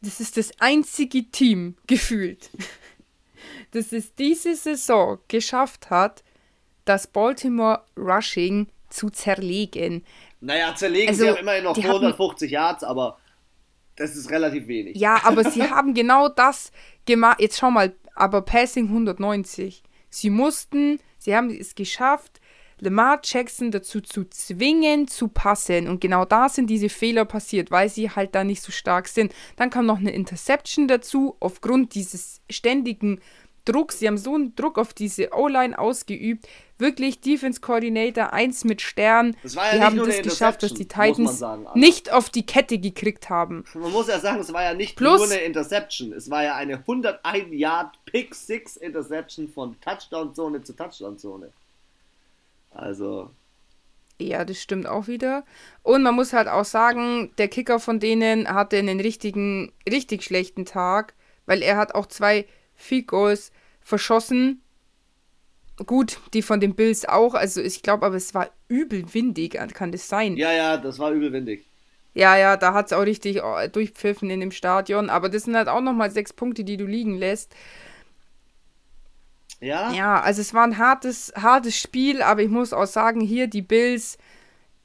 das ist das einzige Team gefühlt, das es diese Saison geschafft hat, das Baltimore Rushing zu zerlegen. Naja, zerlegen Also, sie haben immerhin noch die hatten- 250 Yards, aber das ist relativ wenig. Ja, aber sie haben genau das gemacht. Jetzt schau mal, aber Passing 190. Sie mussten, sie haben es geschafft, Lamar Jackson dazu zu zwingen, zu passen. Und genau da sind diese Fehler passiert, weil sie halt da nicht so stark sind. Dann kam noch eine Interception dazu, aufgrund dieses ständigen Drucks. Sie haben so einen Druck auf diese O-Line ausgeübt. Wirklich Defense Coordinator 1 mit Stern. Das war ja die haben das geschafft, dass die Titans sagen, nicht auf die Kette gekriegt haben. Man muss ja sagen, es war ja nicht Plus- nur eine Interception, es war ja eine 101 Yard Pick 6 Interception von Touchdown-Zone zu Touchdown-Zone. Also, Ja, das stimmt auch wieder. Und man muss halt auch sagen, der Kicker von denen hatte einen richtigen, richtig schlechten Tag, weil er hat auch zwei Goals verschossen. Gut, die von den Bills auch. Also ich glaube, aber es war übel windig, kann das sein? ja, ja, das war übel windig. Ja, ja, da hat es auch richtig oh, durchpfiffen in dem Stadion. Aber das sind halt auch nochmal sechs Punkte, die du liegen lässt. Ja? Ja, also es war ein hartes, hartes Spiel, aber ich muss auch sagen, hier die Bills,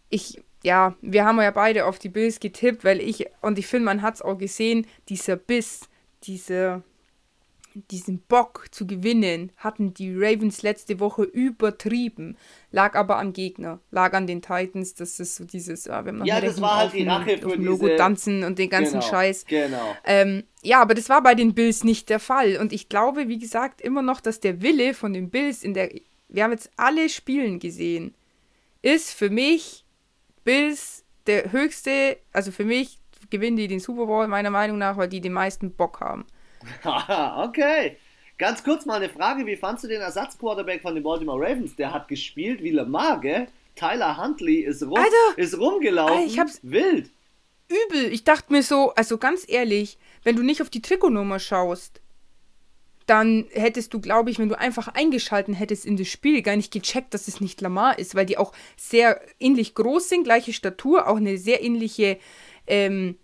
ich, ja, wir haben ja beide auf die Bills getippt, weil ich, und ich finde, man hat es auch gesehen, dieser Biss, diese, diesen Bock zu gewinnen, hatten die Ravens letzte Woche übertrieben. Lag aber am Gegner, lag an den Titans, das ist so dieses, ja, wir haben noch Ja, das war halt die Rache für dem Logo diese- tanzen und den ganzen genau, Scheiß. Genau. Ähm, ja, aber das war bei den Bills nicht der Fall. Und ich glaube, wie gesagt, immer noch, dass der Wille von den Bills in der. Wir haben jetzt alle Spielen gesehen. Ist für mich Bills der höchste. Also für mich gewinnen die den Super Bowl, meiner Meinung nach, weil die den meisten Bock haben. Haha, okay. Ganz kurz mal eine Frage: Wie fandst du den Ersatzquarterback von den Baltimore Ravens? Der hat gespielt wie Lamar, gell? Tyler Huntley ist, rum, Alter! ist rumgelaufen. Alter, ich hab's- Wild. Übel. Ich dachte mir so, also ganz ehrlich, wenn du nicht auf die Trikotnummer schaust, dann hättest du, glaube ich, wenn du einfach eingeschalten hättest in das Spiel, gar nicht gecheckt, dass es nicht Lamar ist, weil die auch sehr ähnlich groß sind, gleiche Statur, auch eine sehr ähnliche ähm,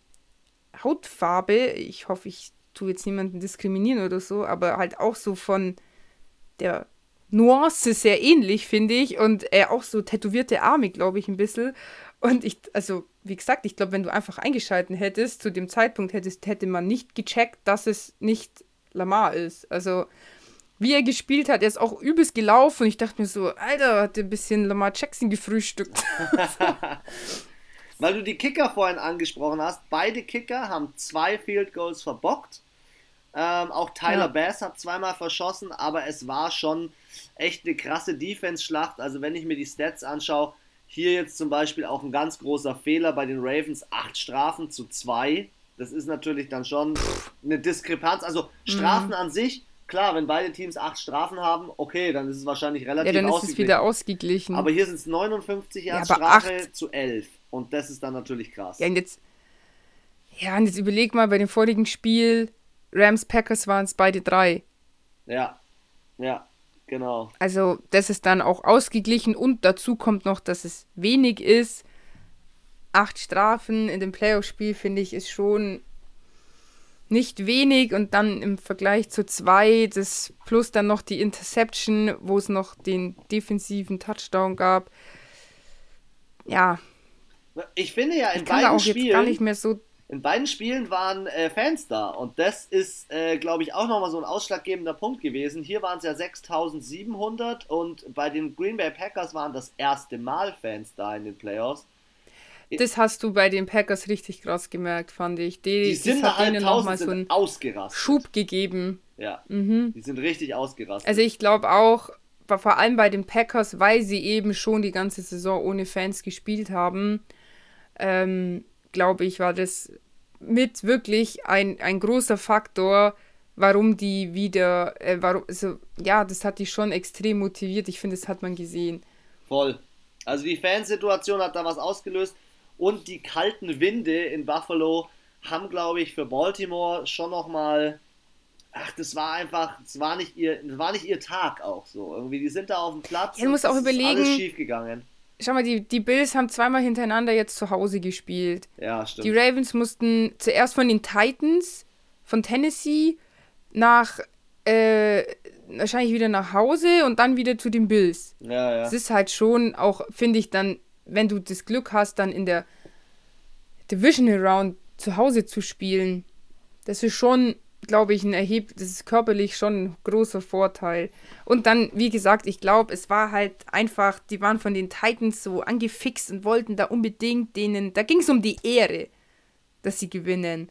Hautfarbe. Ich hoffe, ich tue jetzt niemanden diskriminieren oder so, aber halt auch so von der Nuance sehr ähnlich, finde ich. Und er auch so tätowierte Arme, glaube ich, ein bisschen. Und ich, also, wie gesagt, ich glaube, wenn du einfach eingeschalten hättest, zu dem Zeitpunkt hättest, hätte man nicht gecheckt, dass es nicht Lamar ist. Also, wie er gespielt hat, er ist auch übelst gelaufen. Und ich dachte mir so, Alter, hat ein bisschen Lamar Jackson gefrühstückt. Weil du die Kicker vorhin angesprochen hast, beide Kicker haben zwei Field Goals verbockt. Ähm, auch Tyler ja. Bass hat zweimal verschossen, aber es war schon echt eine krasse Defense-Schlacht. Also wenn ich mir die Stats anschaue, hier jetzt zum Beispiel auch ein ganz großer Fehler bei den Ravens, acht Strafen zu zwei. Das ist natürlich dann schon eine Diskrepanz. Also Strafen mhm. an sich, klar, wenn beide Teams acht Strafen haben, okay, dann ist es wahrscheinlich relativ Ja, dann ist es wieder ausgeglichen. Aber hier sind es 59 ja, Strafe zu 11. Und das ist dann natürlich krass. Ja, und jetzt, ja, und jetzt überleg mal, bei dem vorigen Spiel, Rams Packers waren es beide drei. Ja, ja, genau. Also, das ist dann auch ausgeglichen und dazu kommt noch, dass es wenig ist. Acht Strafen in dem Playoff-Spiel, finde ich, ist schon nicht wenig und dann im Vergleich zu zwei, das plus dann noch die Interception, wo es noch den defensiven Touchdown gab. Ja. Ich finde ja in ich beiden Spielen so in beiden Spielen waren äh, Fans da und das ist, äh, glaube ich, auch nochmal so ein ausschlaggebender Punkt gewesen. Hier waren es ja 6700 und bei den Green Bay Packers waren das erste Mal Fans da in den Playoffs. Das hast du bei den Packers richtig krass gemerkt, fand ich. Die, die sind hat denen nochmal so einen ausgerastet. Schub gegeben. Ja, mhm. die sind richtig ausgerastet. Also ich glaube auch, vor allem bei den Packers, weil sie eben schon die ganze Saison ohne Fans gespielt haben, ähm, glaube ich, war das mit wirklich ein, ein großer Faktor, warum die wieder, äh, warum, also, ja, das hat die schon extrem motiviert. Ich finde, das hat man gesehen. Voll. Also die Fansituation hat da was ausgelöst und die kalten Winde in Buffalo haben, glaube ich, für Baltimore schon nochmal, ach, das war einfach, das war nicht ihr, das war nicht ihr Tag auch so. Irgendwie, die sind da auf dem Platz. Ja, du musst auch überlegen. Ist alles schief gegangen schau mal, die, die Bills haben zweimal hintereinander jetzt zu Hause gespielt. Ja, stimmt. Die Ravens mussten zuerst von den Titans von Tennessee nach äh, wahrscheinlich wieder nach Hause und dann wieder zu den Bills. Ja, ja. Es ist halt schon auch, finde ich, dann, wenn du das Glück hast, dann in der Divisional Round zu Hause zu spielen, das ist schon glaube ich, ein erheb, das ist körperlich schon ein großer Vorteil. Und dann, wie gesagt, ich glaube, es war halt einfach, die waren von den Titans so angefixt und wollten da unbedingt denen, da ging es um die Ehre, dass sie gewinnen.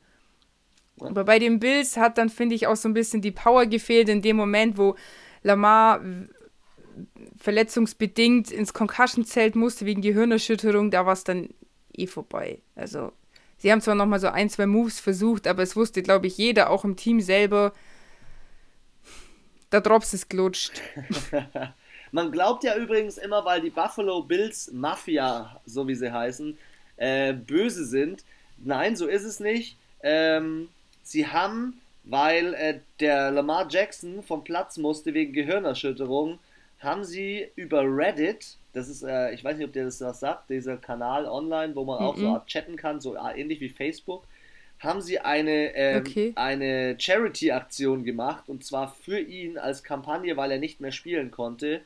Aber bei den Bills hat dann, finde ich, auch so ein bisschen die Power gefehlt in dem Moment, wo Lamar verletzungsbedingt ins Concussion-Zelt musste wegen Gehirnerschütterung, da war es dann eh vorbei. Also Sie haben zwar noch mal so ein, zwei Moves versucht, aber es wusste, glaube ich, jeder, auch im Team selber, der Drops ist glutscht. Man glaubt ja übrigens immer, weil die Buffalo Bills Mafia, so wie sie heißen, äh, böse sind. Nein, so ist es nicht. Ähm, sie haben, weil äh, der Lamar Jackson vom Platz musste wegen Gehirnerschütterung, haben sie über Reddit das ist, äh, ich weiß nicht, ob der das was sagt, dieser Kanal online, wo man -mm. auch so chatten kann, so ah, ähnlich wie Facebook, haben sie eine, ähm, okay. eine Charity-Aktion gemacht und zwar für ihn als Kampagne, weil er nicht mehr spielen konnte.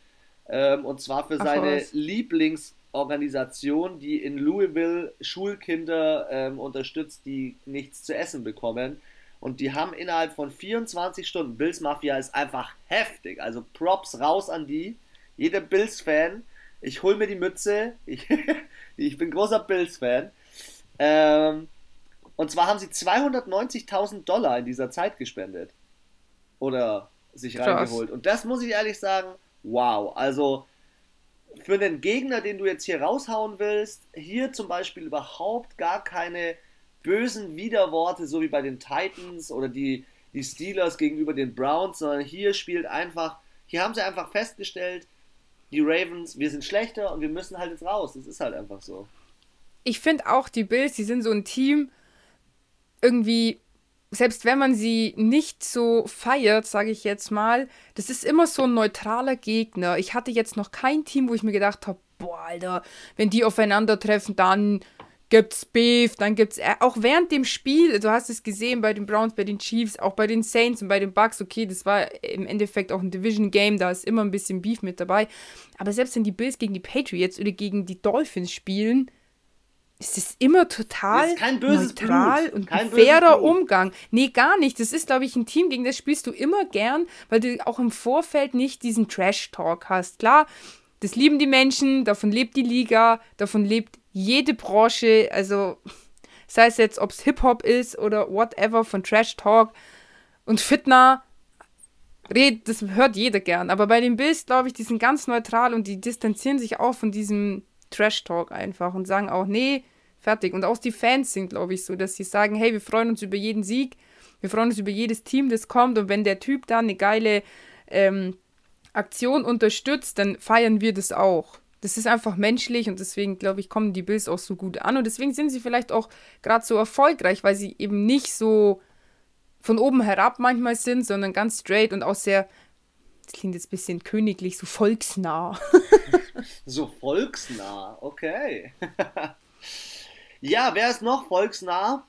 Ähm, und zwar für Ach, seine was. Lieblingsorganisation, die in Louisville Schulkinder ähm, unterstützt, die nichts zu essen bekommen. Und die haben innerhalb von 24 Stunden, Bills Mafia ist einfach heftig, also Props raus an die. Jeder Bills-Fan ich hole mir die Mütze. Ich, ich bin großer Bills-Fan. Ähm, und zwar haben sie 290.000 Dollar in dieser Zeit gespendet. Oder sich Krass. reingeholt. Und das muss ich ehrlich sagen, wow. Also für den Gegner, den du jetzt hier raushauen willst, hier zum Beispiel überhaupt gar keine bösen Widerworte, so wie bei den Titans oder die, die Steelers gegenüber den Browns, sondern hier spielt einfach, hier haben sie einfach festgestellt, die Ravens, wir sind schlechter und wir müssen halt jetzt raus. Das ist halt einfach so. Ich finde auch die Bills, die sind so ein Team, irgendwie, selbst wenn man sie nicht so feiert, sage ich jetzt mal, das ist immer so ein neutraler Gegner. Ich hatte jetzt noch kein Team, wo ich mir gedacht habe, boah, Alter, wenn die aufeinandertreffen, dann gibt's Beef, dann gibt's auch während dem Spiel, du hast es gesehen bei den Browns, bei den Chiefs, auch bei den Saints und bei den Bucks, okay, das war im Endeffekt auch ein Division Game, da ist immer ein bisschen Beef mit dabei, aber selbst wenn die Bills gegen die Patriots oder gegen die Dolphins spielen, ist es immer total neutral Blut. und kein ein fairer Umgang. Nee, gar nicht. Das ist, glaube ich, ein Team, gegen das spielst du immer gern, weil du auch im Vorfeld nicht diesen Trash-Talk hast. Klar, das lieben die Menschen, davon lebt die Liga, davon lebt jede Branche, also sei es jetzt, ob es Hip-Hop ist oder whatever von Trash-Talk und Fitner, das hört jeder gern. Aber bei den Bills, glaube ich, die sind ganz neutral und die distanzieren sich auch von diesem Trash-Talk einfach und sagen auch, nee, fertig. Und auch die Fans sind, glaube ich, so, dass sie sagen, hey, wir freuen uns über jeden Sieg, wir freuen uns über jedes Team, das kommt und wenn der Typ dann eine geile ähm, Aktion unterstützt, dann feiern wir das auch. Das ist einfach menschlich und deswegen, glaube ich, kommen die Bills auch so gut an und deswegen sind sie vielleicht auch gerade so erfolgreich, weil sie eben nicht so von oben herab manchmal sind, sondern ganz straight und auch sehr das klingt jetzt ein bisschen königlich, so volksnah. so volksnah, okay. ja, wer ist noch volksnah?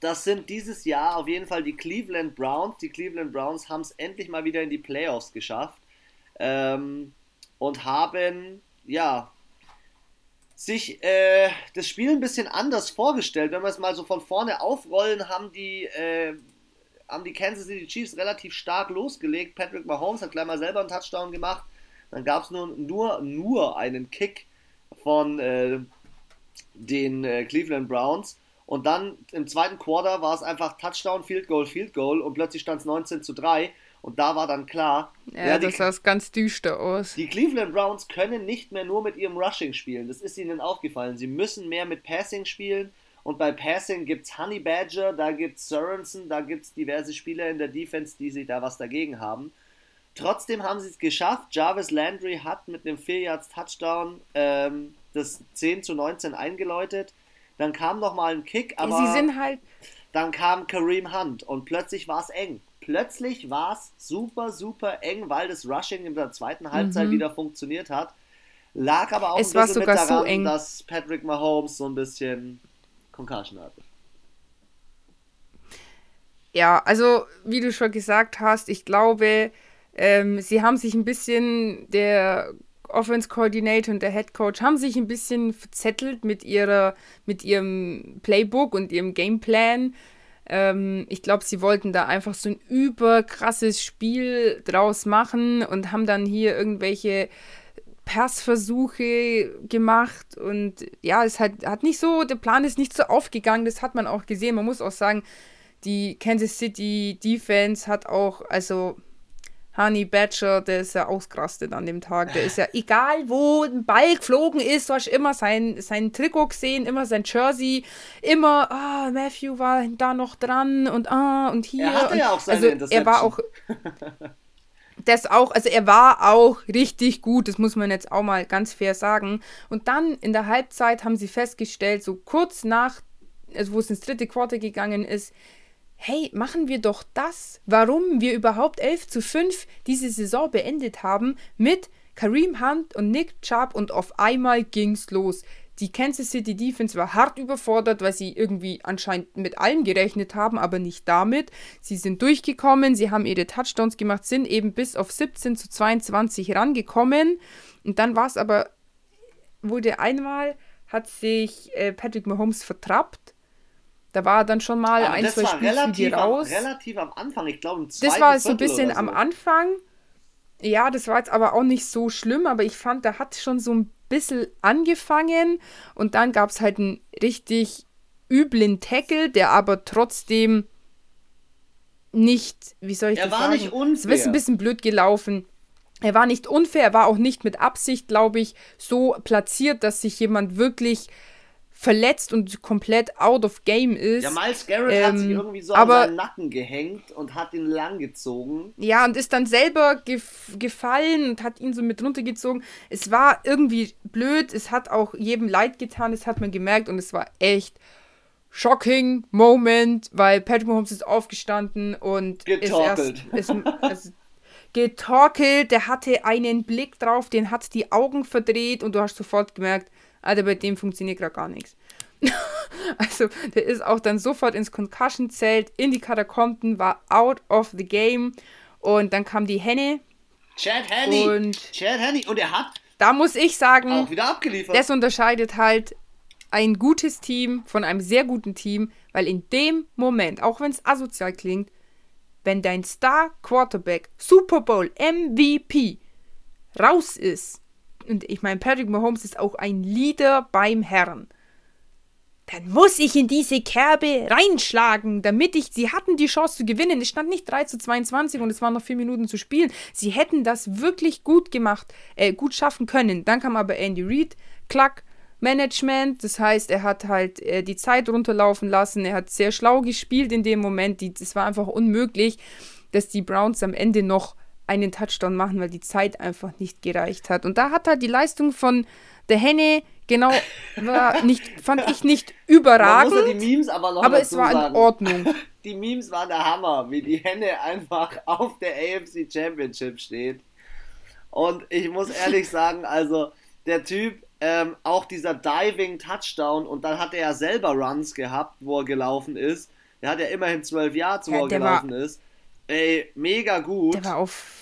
Das sind dieses Jahr auf jeden Fall die Cleveland Browns. Die Cleveland Browns haben es endlich mal wieder in die Playoffs geschafft ähm, und haben, ja, sich äh, das Spiel ein bisschen anders vorgestellt. Wenn wir es mal so von vorne aufrollen, haben die äh, haben die Kansas City Chiefs relativ stark losgelegt. Patrick Mahomes hat gleich mal selber einen Touchdown gemacht. Dann gab es nur, nur, nur einen Kick von äh, den äh, Cleveland Browns. Und dann im zweiten Quarter war es einfach Touchdown, Field Goal, Field Goal und plötzlich stand es 19 zu 3. Und da war dann klar. Ja, ja das sah ganz düster aus. Die Cleveland Browns können nicht mehr nur mit ihrem Rushing spielen. Das ist ihnen aufgefallen. Sie müssen mehr mit Passing spielen. Und bei Passing gibt es Honey Badger, da gibt es Sorensen, da gibt es diverse Spieler in der Defense, die sich da was dagegen haben. Trotzdem haben sie es geschafft. Jarvis Landry hat mit einem 4 Yards Touchdown ähm, das 10 zu 19 eingeläutet. Dann kam nochmal ein Kick, aber sie sind halt dann kam Kareem Hunt und plötzlich war es eng. Plötzlich war es super, super eng, weil das Rushing in der zweiten Halbzeit mhm. wieder funktioniert hat. Lag aber auch es ein bisschen mit daran, so dass Patrick Mahomes so ein bisschen Concussion hatte. Ja, also wie du schon gesagt hast, ich glaube, ähm, sie haben sich ein bisschen, der Offense Coordinator und der Head Coach haben sich ein bisschen verzettelt mit ihrer, mit ihrem Playbook und ihrem Gameplan. Ähm, ich glaube, sie wollten da einfach so ein überkrasses Spiel draus machen und haben dann hier irgendwelche Passversuche gemacht und ja, es hat, hat nicht so, der Plan ist nicht so aufgegangen, das hat man auch gesehen. Man muss auch sagen, die Kansas City Defense hat auch, also Honey Badger, der ist ja ausgerastet an dem Tag. Der ist ja, egal wo ein Ball geflogen ist, du hast immer sein, sein Trikot gesehen, immer sein Jersey, immer, ah, Matthew war da noch dran und ah, und hier. Er hatte und, ja auch seine also, Er war auch. das auch, also er war auch richtig gut, das muss man jetzt auch mal ganz fair sagen. Und dann in der Halbzeit haben sie festgestellt, so kurz nach, also wo es ins dritte Quarter gegangen ist, hey, machen wir doch das, warum wir überhaupt 11 zu 5 diese Saison beendet haben, mit Kareem Hunt und Nick Chubb und auf einmal ging's los. Die Kansas City Defense war hart überfordert, weil sie irgendwie anscheinend mit allem gerechnet haben, aber nicht damit. Sie sind durchgekommen, sie haben ihre Touchdowns gemacht, sind eben bis auf 17 zu 22 rangekommen. Und dann war es aber, wurde einmal, hat sich äh, Patrick Mahomes vertrappt. Da war dann schon mal aber ein, zwei Spielzüge raus. Am, relativ am Anfang, ich glaube im zweiten Das war so ein bisschen so. am Anfang. Ja, das war jetzt aber auch nicht so schlimm, aber ich fand, da hat schon so ein bisschen angefangen und dann gab es halt einen richtig üblen Tackle, der aber trotzdem nicht, wie soll ich er das sagen? Er war nicht unfair. Es ist ein bisschen blöd gelaufen. Er war nicht unfair, er war auch nicht mit Absicht, glaube ich, so platziert, dass sich jemand wirklich verletzt und komplett out of game ist. Ja, Miles Garrett ähm, hat sich ähm, irgendwie so aber, an seinen Nacken gehängt und hat ihn langgezogen. Ja, und ist dann selber gef gefallen und hat ihn so mit runtergezogen. Es war irgendwie blöd, es hat auch jedem leid getan, das hat man gemerkt und es war echt shocking Moment, weil Patrick Mahomes ist aufgestanden und getorkelt. Ist erst, ist, also, getorkelt, der hatte einen Blick drauf, den hat die Augen verdreht und du hast sofort gemerkt, Alter, bei dem funktioniert gerade gar nichts. Also der ist auch dann sofort ins Concussion-Zelt, in die Katakomben, war out of the game. Und dann kam die Henne. Chad Henney. Und Chad Henney. Und er hat da muss ich sagen, auch wieder abgeliefert. das unterscheidet halt ein gutes Team von einem sehr guten Team, weil in dem Moment, auch wenn es asozial klingt, wenn dein Star Quarterback Super Bowl MVP raus ist, und ich meine, Patrick Mahomes ist auch ein Leader beim Herrn, dann muss ich in diese Kerbe reinschlagen, damit ich, sie hatten die Chance zu gewinnen. Es stand nicht 3 zu 22 und es waren noch vier Minuten zu spielen. Sie hätten das wirklich gut gemacht, äh, gut schaffen können. Dann kam aber Andy Reid, klack, Management, das heißt, er hat halt äh, die Zeit runterlaufen lassen, er hat sehr schlau gespielt in dem Moment, es war einfach unmöglich, dass die Browns am Ende noch einen Touchdown machen, weil die Zeit einfach nicht gereicht hat. Und da hat halt die Leistung von der Henne genau war nicht, fand ich nicht überragend. Man muss ja die Memes aber noch aber es war in Ordnung. Die Memes waren der Hammer, wie die Henne einfach auf der AFC Championship steht. Und ich muss ehrlich sagen, also der Typ, ähm, auch dieser Diving Touchdown und dann hat er ja selber Runs gehabt, wo er gelaufen ist. Er hat ja immerhin zwölf Jahre, wo ja, er gelaufen war, ist. Ey, mega gut. Der war auf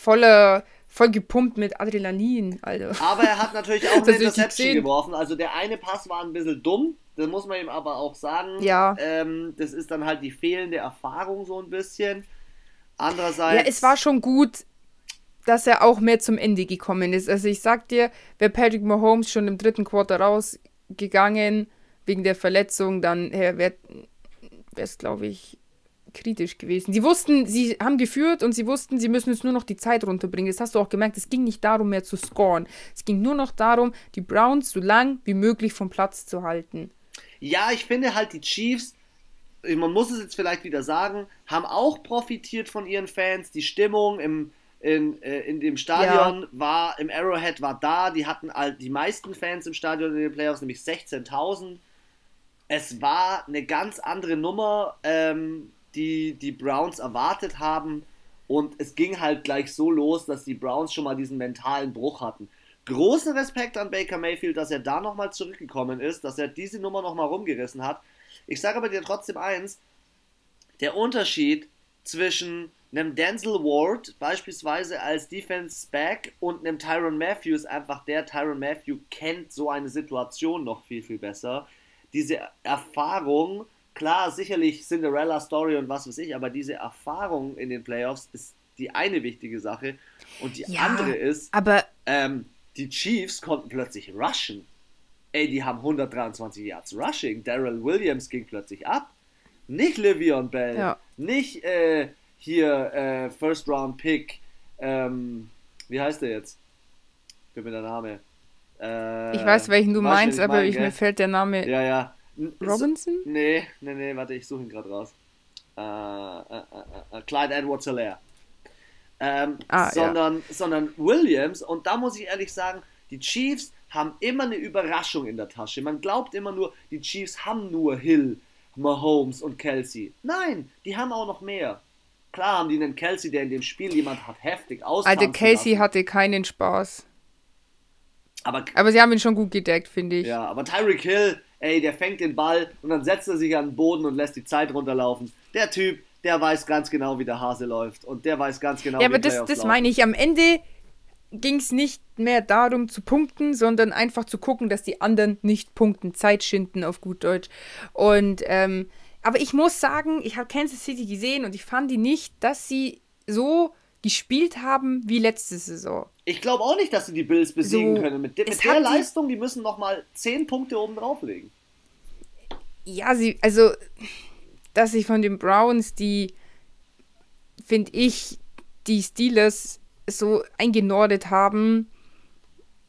volle voll gepumpt mit Adrenalin, Alter. Aber er hat natürlich auch eine Interception geworfen. Also der eine Pass war ein bisschen dumm, das muss man ihm aber auch sagen. Ja. Ähm, das ist dann halt die fehlende Erfahrung so ein bisschen. Andererseits. Ja, es war schon gut, dass er auch mehr zum Ende gekommen ist. Also ich sag dir, wäre Patrick Mahomes schon im dritten Quarter rausgegangen wegen der Verletzung, dann wäre es, glaube ich, kritisch gewesen. Sie wussten, sie haben geführt und sie wussten, sie müssen jetzt nur noch die Zeit runterbringen. Das hast du auch gemerkt. Es ging nicht darum, mehr zu scoren. Es ging nur noch darum, die Browns so lang wie möglich vom Platz zu halten. Ja, ich finde halt, die Chiefs, man muss es jetzt vielleicht wieder sagen, haben auch profitiert von ihren Fans. Die Stimmung im, in, äh, in dem Stadion ja. war, im Arrowhead war da. Die hatten all, die meisten Fans im Stadion in den Playoffs, nämlich 16.000. Es war eine ganz andere Nummer. Ähm, die die Browns erwartet haben. Und es ging halt gleich so los, dass die Browns schon mal diesen mentalen Bruch hatten. Großen Respekt an Baker Mayfield, dass er da nochmal zurückgekommen ist, dass er diese Nummer nochmal rumgerissen hat. Ich sage aber dir trotzdem eins: Der Unterschied zwischen einem Denzel Ward beispielsweise als Defense Back und einem Tyron Matthews einfach der Tyron Matthew kennt so eine Situation noch viel viel besser. Diese Erfahrung klar, sicherlich Cinderella-Story und was weiß ich, aber diese Erfahrung in den Playoffs ist die eine wichtige Sache. Und die ja, andere ist, aber ähm, die Chiefs konnten plötzlich rushen. Ey, die haben 123 Yards Rushing. Daryl Williams ging plötzlich ab. Nicht Livion Bell. Ja. Nicht äh, hier äh, First Round Pick. Ähm, wie heißt der jetzt? Für mir der Name. Äh, ich weiß, welchen du meinst, aber mein, ich, mir fällt der Name. Ja, ja. Robinson? So, nee, nee, nee, warte, ich suche ihn gerade raus. Äh, äh, äh, äh Clyde Edwards Hilaire. Ähm, ah, sondern, ja. sondern Williams, und da muss ich ehrlich sagen, die Chiefs haben immer eine Überraschung in der Tasche. Man glaubt immer nur, die Chiefs haben nur Hill, Mahomes und Kelsey. Nein, die haben auch noch mehr. Klar haben die einen Kelsey, der in dem Spiel jemand hat heftig aus. Alter, Kelsey lassen. hatte keinen Spaß. Aber, aber sie haben ihn schon gut gedeckt, finde ich. Ja, aber Tyreek Hill, ey, der fängt den Ball und dann setzt er sich an den Boden und lässt die Zeit runterlaufen. Der Typ, der weiß ganz genau, wie der Hase läuft und der weiß ganz genau, ja, wie aber das, das meine ich. Am Ende ging es nicht mehr darum zu punkten, sondern einfach zu gucken, dass die anderen nicht punkten, Zeit schinden auf gut Deutsch. Und ähm, aber ich muss sagen, ich habe Kansas City gesehen und ich fand die nicht, dass sie so gespielt haben wie letzte Saison. Ich glaube auch nicht, dass sie die Bills besiegen so, können. Mit, de mit der Leistung, die müssen noch mal 10 Punkte oben drauflegen. Ja, sie, also, dass sie von den Browns, die, finde ich, die Steelers so eingenordet haben,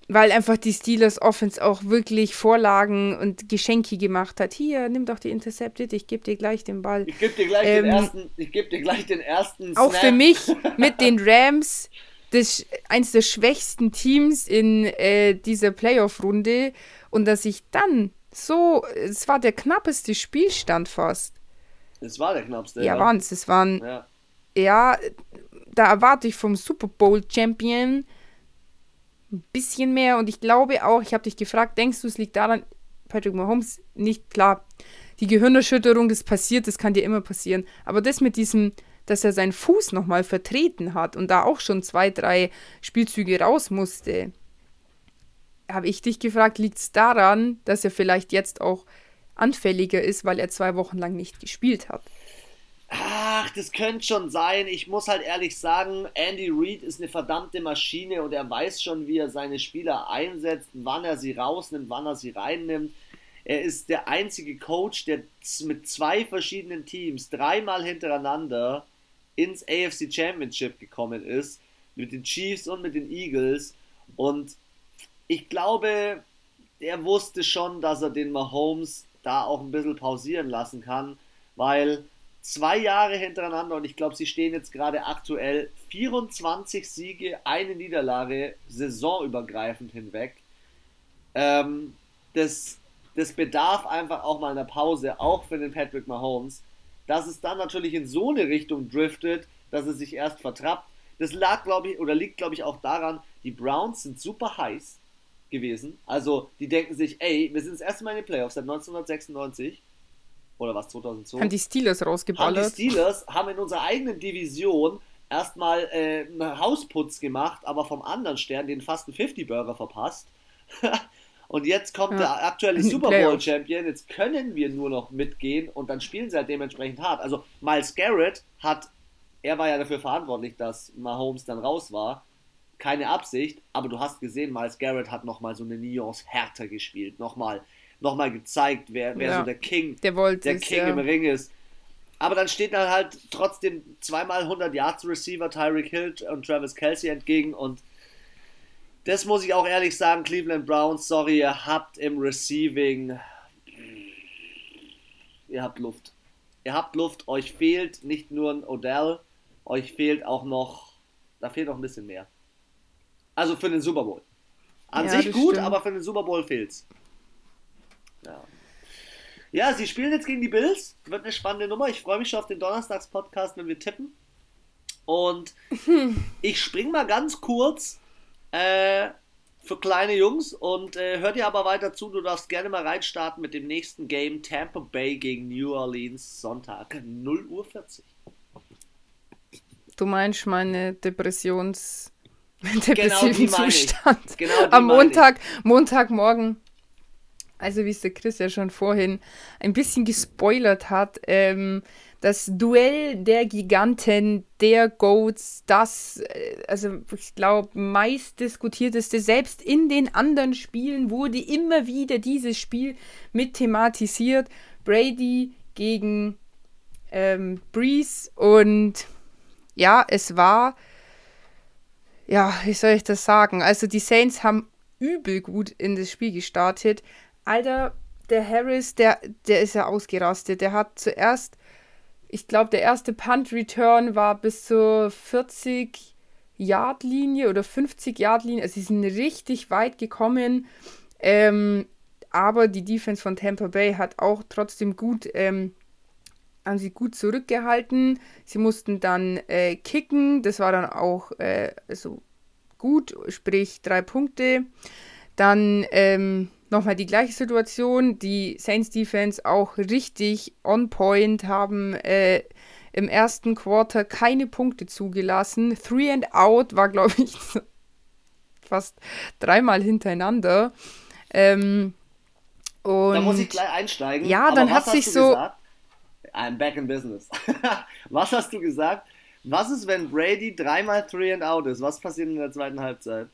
weil einfach die Steelers Offense auch wirklich Vorlagen und Geschenke gemacht hat. Hier, nimm doch die Intercepted, ich gebe dir gleich den Ball. Ich gebe dir gleich ähm, den ersten, ich gebe dir gleich den ersten Auch Snap. für mich mit den Rams das, eins der schwächsten Teams in äh, dieser Playoff-Runde und dass ich dann so, es war der knappeste Spielstand fast. Es war der knappste. Ja, ja. waren es. Es waren, ja. ja, da erwarte ich vom Super Bowl Champion ein bisschen mehr und ich glaube auch, ich habe dich gefragt, denkst du, es liegt daran, Patrick Mahomes nicht klar. Die Gehirnerschütterung, das passiert, das kann dir immer passieren. Aber das mit diesem, dass er seinen Fuß nochmal vertreten hat und da auch schon zwei, drei Spielzüge raus musste, habe ich dich gefragt, liegt es daran, dass er vielleicht jetzt auch anfälliger ist, weil er zwei Wochen lang nicht gespielt hat? Ach, das könnte schon sein. Ich muss halt ehrlich sagen, Andy Reid ist eine verdammte Maschine und er weiß schon, wie er seine Spieler einsetzt, wann er sie rausnimmt, wann er sie reinnimmt. Er ist der einzige Coach, der mit zwei verschiedenen Teams dreimal hintereinander ins AFC Championship gekommen ist. Mit den Chiefs und mit den Eagles. Und ich glaube, er wusste schon, dass er den Mahomes da auch ein bisschen pausieren lassen kann, weil zwei Jahre hintereinander und ich glaube, sie stehen jetzt gerade aktuell 24 Siege, eine Niederlage, saisonübergreifend hinweg. Ähm, das, das bedarf einfach auch mal einer Pause, auch für den Patrick Mahomes. Dass es dann natürlich in so eine Richtung driftet, dass er sich erst vertrappt. Das lag, glaube ich, oder liegt, glaube ich, auch daran, die Browns sind super heiß gewesen. Also, die denken sich, ey, wir sind das erste Mal in den Playoffs seit 1996 oder was 2002. Haben die Steelers rausgeballert. Haben die Steelers haben in unserer eigenen Division erstmal äh, einen Hausputz gemacht, aber vom anderen Stern den fast einen 50-Burger verpasst. und jetzt kommt ja. der aktuelle Super Bowl Champion. Jetzt können wir nur noch mitgehen und dann spielen sie halt dementsprechend hart. Also Miles Garrett hat, er war ja dafür verantwortlich, dass Mahomes dann raus war. Keine Absicht, aber du hast gesehen, Miles Garrett hat nochmal so eine Nuance härter gespielt. Nochmal nochmal gezeigt, wer, wer ja. so der King, der, der King ja. im Ring ist. Aber dann steht dann halt trotzdem zweimal 100 Yards Receiver Tyreek Hill und Travis Kelsey entgegen und das muss ich auch ehrlich sagen, Cleveland Browns, sorry, ihr habt im Receiving, ihr habt Luft. Ihr habt Luft, euch fehlt nicht nur ein Odell, euch fehlt auch noch, da fehlt noch ein bisschen mehr. Also für den Super Bowl. An ja, sich gut, stimmt. aber für den Super Bowl fehlt's. Ja. ja, sie spielen jetzt gegen die Bills. Wird eine spannende Nummer. Ich freue mich schon auf den Donnerstags-Podcast, wenn wir tippen. Und ich spring mal ganz kurz äh, für kleine Jungs und äh, hört ihr aber weiter zu. Du darfst gerne mal reinstarten mit dem nächsten Game Tampa Bay gegen New Orleans Sonntag 0 Uhr 40. Du meinst meine Depressions depressiven genau Zustand genau am Montag, Montagmorgen also wie es der Chris ja schon vorhin ein bisschen gespoilert hat, ähm, das Duell der Giganten, der Goats, das, äh, also ich glaube, meist diskutierteste, selbst in den anderen Spielen wurde immer wieder dieses Spiel mit thematisiert. Brady gegen ähm, Breeze und ja, es war, ja, wie soll ich das sagen? Also die Saints haben übel gut in das Spiel gestartet, Alter, der Harris, der, der ist ja ausgerastet. Der hat zuerst, ich glaube, der erste Punt-Return war bis zur 40 Yard-Linie oder 50 Yard-Linie. Also sie sind richtig weit gekommen. Ähm, aber die Defense von Tampa Bay hat auch trotzdem gut, ähm, haben sie gut zurückgehalten. Sie mussten dann äh, kicken. Das war dann auch äh, also gut, sprich drei Punkte. Dann ähm, nochmal die gleiche Situation. Die Saints Defense auch richtig on point, haben äh, im ersten Quarter keine Punkte zugelassen. Three and out war, glaube ich, fast dreimal hintereinander. Ähm, und da muss ich gleich einsteigen. Ja, dann hat sich so. Gesagt? I'm back in business. was hast du gesagt? Was ist, wenn Brady dreimal Three and out ist? Was passiert in der zweiten Halbzeit?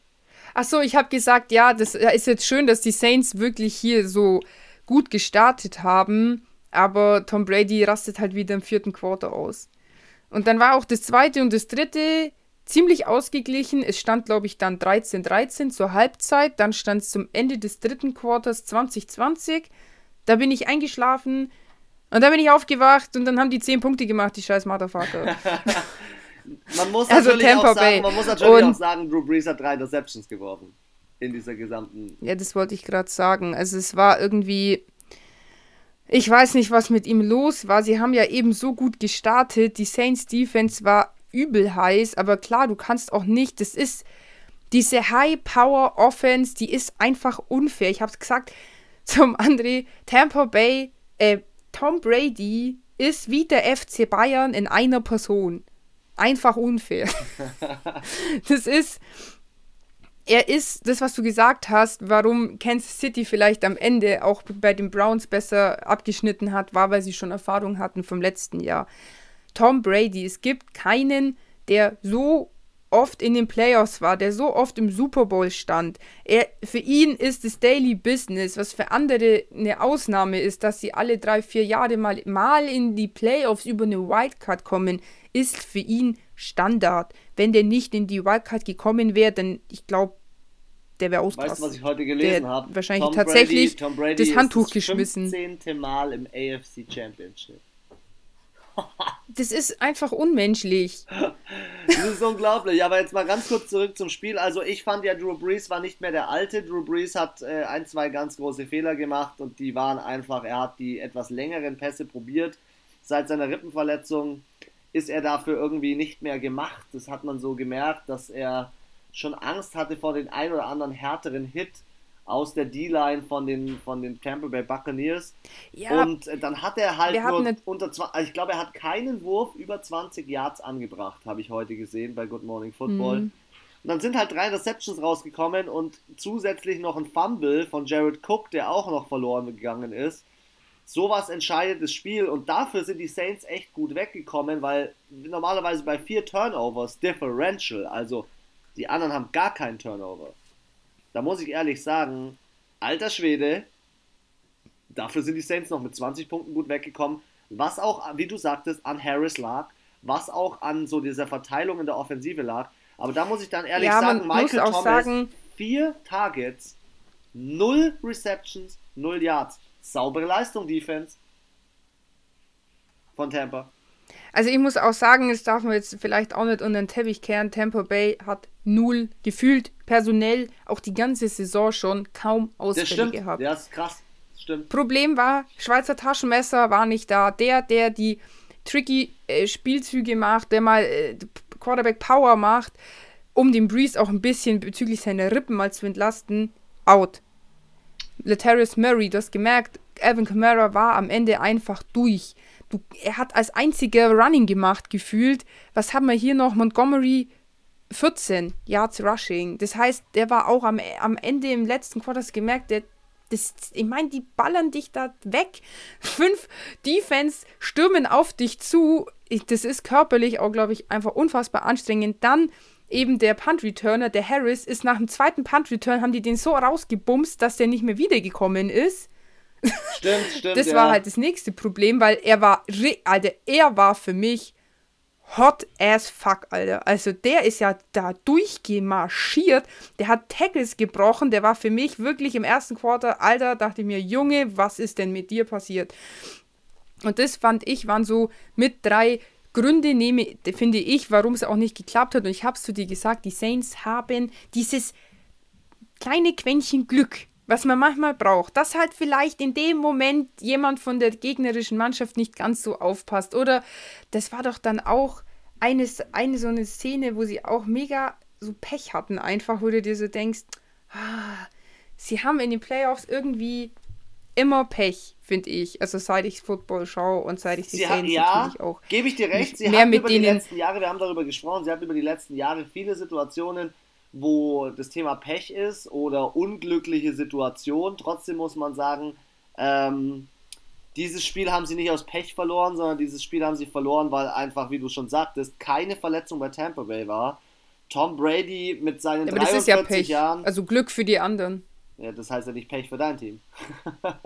Ach so, ich habe gesagt, ja, das ist jetzt schön, dass die Saints wirklich hier so gut gestartet haben, aber Tom Brady rastet halt wieder im vierten Quarter aus. Und dann war auch das zweite und das dritte ziemlich ausgeglichen. Es stand, glaube ich, dann 13-13 zur Halbzeit. Dann stand es zum Ende des dritten Quarters 2020. Da bin ich eingeschlafen und da bin ich aufgewacht und dann haben die 10 Punkte gemacht, die scheiß Motherfucker. Man muss also natürlich, Tampa auch, sagen, man muss natürlich auch sagen, Drew Brees hat drei Interceptions geworfen. In dieser gesamten. Ja, das wollte ich gerade sagen. Also es war irgendwie. Ich weiß nicht, was mit ihm los war. Sie haben ja eben so gut gestartet. Die Saints Defense war übel heiß, aber klar, du kannst auch nicht. Das ist diese High Power Offense, die ist einfach unfair. Ich habe es gesagt, zum André, Tampa Bay, äh, Tom Brady ist wie der FC Bayern in einer Person. Einfach unfair. das ist, er ist das, was du gesagt hast, warum Kansas City vielleicht am Ende auch bei den Browns besser abgeschnitten hat, war, weil sie schon Erfahrung hatten vom letzten Jahr. Tom Brady, es gibt keinen, der so oft in den Playoffs war, der so oft im Super Bowl stand. Er, für ihn ist es Daily Business, was für andere eine Ausnahme ist, dass sie alle drei, vier Jahre mal, mal in die Playoffs über eine Wildcard kommen, ist für ihn Standard. Wenn der nicht in die Wildcard gekommen wäre, dann, ich glaube, der wäre ausgerastet. Weißt du, was ich heute gelesen habe? Wahrscheinlich Tom tatsächlich Brady, Tom Brady das Handtuch das geschmissen. 15. Mal im AFC Championship. Das ist einfach unmenschlich. Das ist unglaublich. Aber jetzt mal ganz kurz zurück zum Spiel. Also ich fand ja, Drew Brees war nicht mehr der alte. Drew Brees hat äh, ein, zwei ganz große Fehler gemacht und die waren einfach, er hat die etwas längeren Pässe probiert. Seit seiner Rippenverletzung ist er dafür irgendwie nicht mehr gemacht. Das hat man so gemerkt, dass er schon Angst hatte vor den ein oder anderen härteren Hit aus der D-Line von den, von den Tampa Bay Buccaneers. Ja, und äh, dann hat er halt nur eine... unter also ich glaube, er hat keinen Wurf über 20 Yards angebracht, habe ich heute gesehen bei Good Morning Football. Mhm. Und dann sind halt drei Receptions rausgekommen und zusätzlich noch ein Fumble von Jared Cook, der auch noch verloren gegangen ist. Sowas entscheidet das Spiel und dafür sind die Saints echt gut weggekommen, weil normalerweise bei vier Turnovers Differential, also die anderen haben gar keinen Turnover da muss ich ehrlich sagen, alter Schwede, dafür sind die Saints noch mit 20 Punkten gut weggekommen. Was auch, wie du sagtest, an Harris lag, was auch an so dieser Verteilung in der Offensive lag. Aber da muss ich dann ehrlich ja, sagen, Michael Thomas, sagen, vier Targets, null Receptions, null Yards. Saubere Leistung, Defense von Tampa. Also ich muss auch sagen, das darf man jetzt vielleicht auch nicht unter den Teppich kehren. Tampa Bay hat null gefühlt personell auch die ganze Saison schon kaum Ausfälle gehabt. Ja, ist krass. stimmt. Problem war, Schweizer Taschenmesser war nicht da. Der, der die tricky äh, Spielzüge macht, der mal äh, Quarterback Power macht, um den Breeze auch ein bisschen bezüglich seiner Rippen mal zu entlasten, out. Letarius Murray, du hast gemerkt, Alvin Kamara war am Ende einfach durch. Du, er hat als einziger Running gemacht, gefühlt. Was haben wir hier noch? Montgomery 14 Yards Rushing. Das heißt, der war auch am, am Ende im letzten Quarters gemerkt, der, das, ich meine, die ballern dich da weg. Fünf Defense stürmen auf dich zu. Das ist körperlich auch, glaube ich, einfach unfassbar anstrengend. Dann eben der Punt-Returner, der Harris, ist nach dem zweiten Punt-Return, haben die den so rausgebumst, dass der nicht mehr wiedergekommen ist. Stimmt, stimmt. das war halt das nächste Problem, weil er war, Alter, er war für mich hot as fuck, Alter. Also der ist ja da durchgemarschiert. Der hat Tackles gebrochen. Der war für mich wirklich im ersten Quarter, Alter, dachte ich mir, Junge, was ist denn mit dir passiert? Und das fand ich, waren so mit drei Gründe, nehme, finde ich, warum es auch nicht geklappt hat. Und ich habe es zu dir gesagt, die Saints haben dieses kleine Quäntchen Glück was man manchmal braucht, dass halt vielleicht in dem Moment jemand von der gegnerischen Mannschaft nicht ganz so aufpasst. Oder das war doch dann auch eine, eine so eine Szene, wo sie auch mega so Pech hatten, einfach, wo du dir so denkst, ah, sie haben in den Playoffs irgendwie immer Pech, finde ich. Also seit ich Football schaue und seit ich die Saints ja, natürlich auch. Gebe ich dir recht, sie mehr haben mit über denen, die letzten Jahre, wir haben darüber gesprochen, sie haben über die letzten Jahre viele Situationen, wo das Thema Pech ist oder unglückliche Situation. Trotzdem muss man sagen, ähm, dieses Spiel haben sie nicht aus Pech verloren, sondern dieses Spiel haben sie verloren, weil einfach, wie du schon sagtest, keine Verletzung bei Tampa Bay war. Tom Brady mit seinen ja, aber 43 das ist ja Pech. Jahren. Also Glück für die anderen. Ja, das heißt ja nicht Pech für dein Team.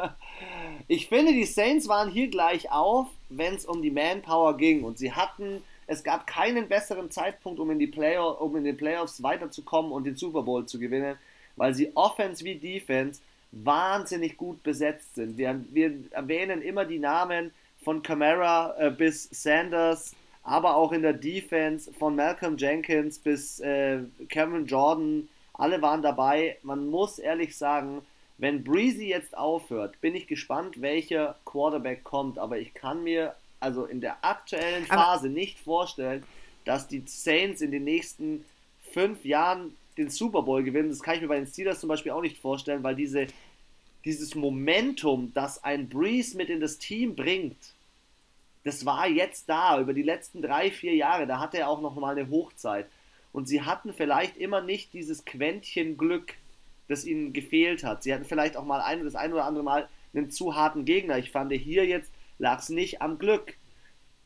ich finde, die Saints waren hier gleich auf, wenn es um die Manpower ging. Und sie hatten es gab keinen besseren Zeitpunkt, um in, die Playoff, um in den Playoffs weiterzukommen und den Super Bowl zu gewinnen, weil sie Offense wie Defense wahnsinnig gut besetzt sind. Wir, wir erwähnen immer die Namen von Camara äh, bis Sanders, aber auch in der Defense von Malcolm Jenkins bis äh, Cameron Jordan. Alle waren dabei. Man muss ehrlich sagen, wenn Breezy jetzt aufhört, bin ich gespannt, welcher Quarterback kommt. Aber ich kann mir also in der aktuellen Phase Aber nicht vorstellen, dass die Saints in den nächsten fünf Jahren den Super Bowl gewinnen. Das kann ich mir bei den Steelers zum Beispiel auch nicht vorstellen, weil diese dieses Momentum, das ein Breeze mit in das Team bringt, das war jetzt da, über die letzten drei, vier Jahre, da hatte er auch noch mal eine Hochzeit. Und sie hatten vielleicht immer nicht dieses Quäntchen Glück, das ihnen gefehlt hat. Sie hatten vielleicht auch mal ein, das ein oder andere Mal einen zu harten Gegner. Ich fand hier jetzt lag es nicht am Glück.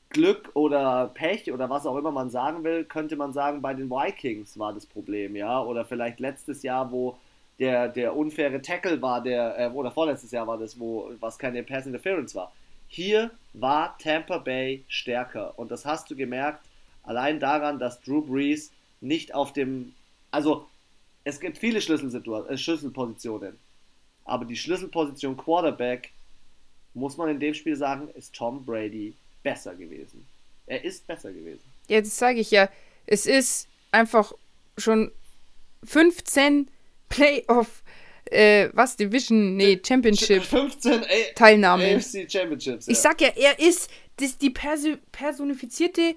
Glück oder Pech oder was auch immer man sagen will, könnte man sagen, bei den Vikings war das Problem, ja. Oder vielleicht letztes Jahr, wo der, der unfaire Tackle war, der, äh, oder vorletztes Jahr war das, wo was keine Pass Interference war. Hier war Tampa Bay stärker. Und das hast du gemerkt, allein daran, dass Drew Brees nicht auf dem. Also, es gibt viele äh, Schlüsselpositionen. Aber die Schlüsselposition Quarterback, muss man in dem Spiel sagen, ist Tom Brady besser gewesen. Er ist besser gewesen. Das sage ich ja. Es ist einfach schon 15 Playoff äh, was, Division, nee, Championship 15 A Teilnahme. AFC Championships. Ja. Ich sag ja, er ist das, die perso personifizierte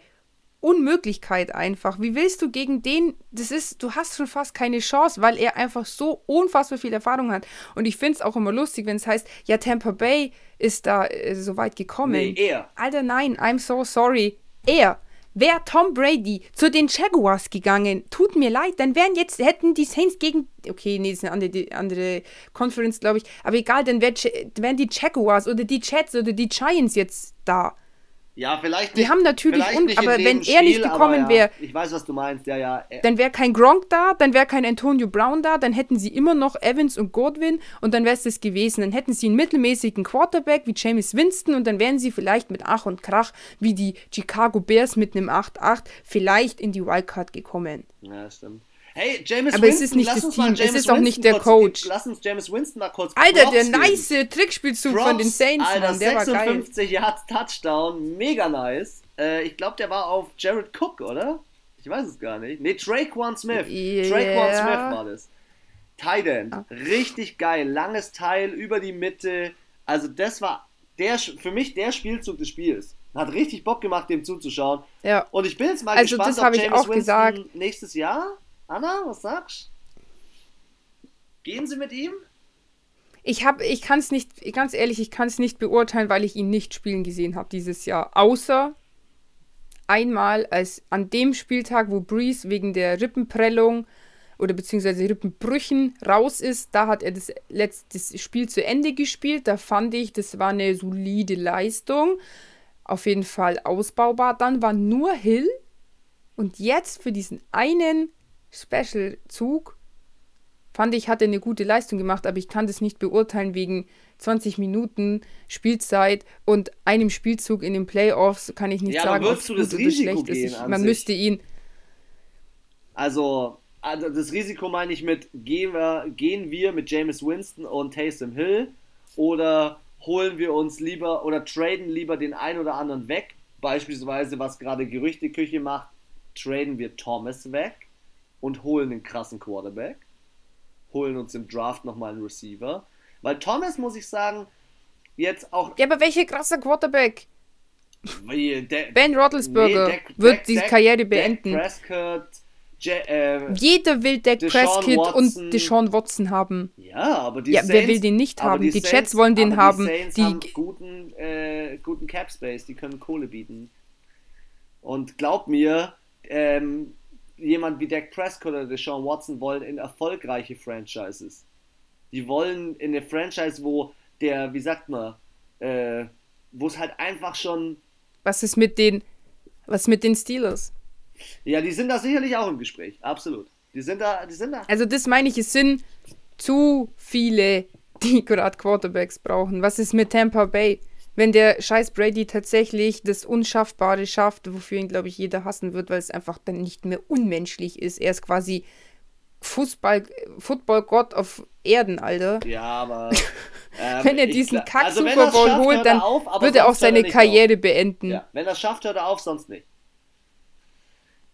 Unmöglichkeit einfach. Wie willst du gegen den, das ist, du hast schon fast keine Chance, weil er einfach so unfassbar viel Erfahrung hat. Und ich finde es auch immer lustig, wenn es heißt, ja, Tampa Bay ist da äh, so weit gekommen. Nee, er. Alter, nein, I'm so sorry. Er. Wäre Tom Brady zu den Jaguars gegangen, tut mir leid, dann wären jetzt, hätten die Saints gegen, okay, nee, das ist eine andere, andere Conference, glaube ich, aber egal, dann wär, wären die Jaguars oder die Jets oder die Giants jetzt da. Ja, vielleicht nicht. Die haben natürlich, un aber wenn er nicht gekommen ja, wäre. Ich weiß, was du meinst, ja, ja. Dann wäre kein Gronk da, dann wäre kein Antonio Brown da, dann hätten sie immer noch Evans und Godwin und dann wäre es das gewesen. Dann hätten sie einen mittelmäßigen Quarterback wie James Winston und dann wären sie vielleicht mit Ach und Krach wie die Chicago Bears mit einem 8-8 vielleicht in die Wildcard gekommen. Ja, stimmt. Hey, James Aber Winston, es ist nicht das Team, es ist auch nicht der Coach. Lass uns James Winston mal kurz Alter, Props der geben. nice Trickspielzug Props, von den Saints, Alter, Mann, der war geil. 56 Yards Touchdown, mega nice. Äh, ich glaube, der war auf Jared Cook, oder? Ich weiß es gar nicht. Nee, Traquan Smith. Yeah. Traquan Smith war das. Titan, ah. richtig geil, langes Teil über die Mitte. Also das war der für mich der Spielzug des Spiels. Hat richtig Bock gemacht, dem zuzuschauen. Ja. Und ich bin jetzt mal also gespannt, das ob James ich auch Winston gesagt. nächstes Jahr. Anna, was sagst? Gehen Sie mit ihm? Ich habe, ich kann es nicht, ganz ehrlich, ich kann es nicht beurteilen, weil ich ihn nicht spielen gesehen habe dieses Jahr. Außer einmal als an dem Spieltag, wo Breeze wegen der Rippenprellung oder beziehungsweise Rippenbrüchen raus ist, da hat er das letzte Spiel zu Ende gespielt. Da fand ich, das war eine solide Leistung. Auf jeden Fall ausbaubar. Dann war nur Hill. Und jetzt für diesen einen Special-Zug fand ich, hat er eine gute Leistung gemacht, aber ich kann das nicht beurteilen wegen 20 Minuten Spielzeit und einem Spielzug in den Playoffs kann ich nicht ja, sagen, ob es gut oder schlecht ist. Ich, man sich. müsste ihn. Also, also, das Risiko meine ich mit, gehen wir, gehen wir mit James Winston und Taysom Hill oder holen wir uns lieber oder traden lieber den einen oder anderen weg. Beispielsweise, was gerade Gerüchteküche macht, traden wir Thomas weg und holen den krassen Quarterback. Holen uns im Draft nochmal einen Receiver. Weil Thomas, muss ich sagen, jetzt auch. Ja, aber welcher krasser Quarterback? Wie, De ben Roethlisberger nee, wird Dak, die Dak, Karriere beenden. Dak Prescott, Je äh, Jeder will Dak Prescott und Deshaun Watson haben. Ja, aber die ja, Saints, wer will den nicht haben? Die, die Saints, Jets wollen den haben. Die, Saints die haben guten, äh, guten Cap Space, die können Kohle bieten. Und glaub mir, ähm, jemand wie Dak Prescott oder Deshaun Watson wollen in erfolgreiche Franchises. Die wollen in eine Franchise, wo der, wie sagt man, äh, wo es halt einfach schon. Was ist mit den, was mit den Steelers? Ja, die sind da sicherlich auch im Gespräch, absolut. Die sind da, die sind da. Also das meine ich, es sind zu viele, die gerade Quarterbacks brauchen. Was ist mit Tampa Bay? Wenn der scheiß Brady tatsächlich das Unschaffbare schafft, wofür ihn, glaube ich, jeder hassen wird, weil es einfach dann nicht mehr unmenschlich ist. Er ist quasi Fußball, Football-Gott auf Erden, Alter. Ja, aber. Ähm, wenn er diesen Kack also Super Bowl schafft, holt, dann auf, wird er auch seine Karriere auf. beenden. Ja, wenn er es schafft, hört er auf, sonst nicht.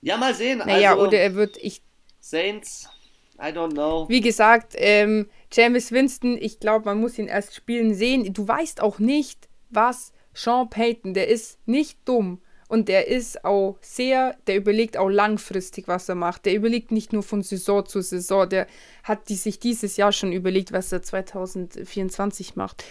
Ja, mal sehen. Naja, also, oder er wird. Ich, Saints, I don't know. Wie gesagt, ähm, James Winston, ich glaube, man muss ihn erst spielen sehen. Du weißt auch nicht, was Sean Payton, der ist nicht dumm. und der ist auch sehr, der überlegt auch langfristig, was er macht. Der überlegt nicht nur von Saison zu Saison, der hat die, sich dieses Jahr schon überlegt, was er 2024 macht.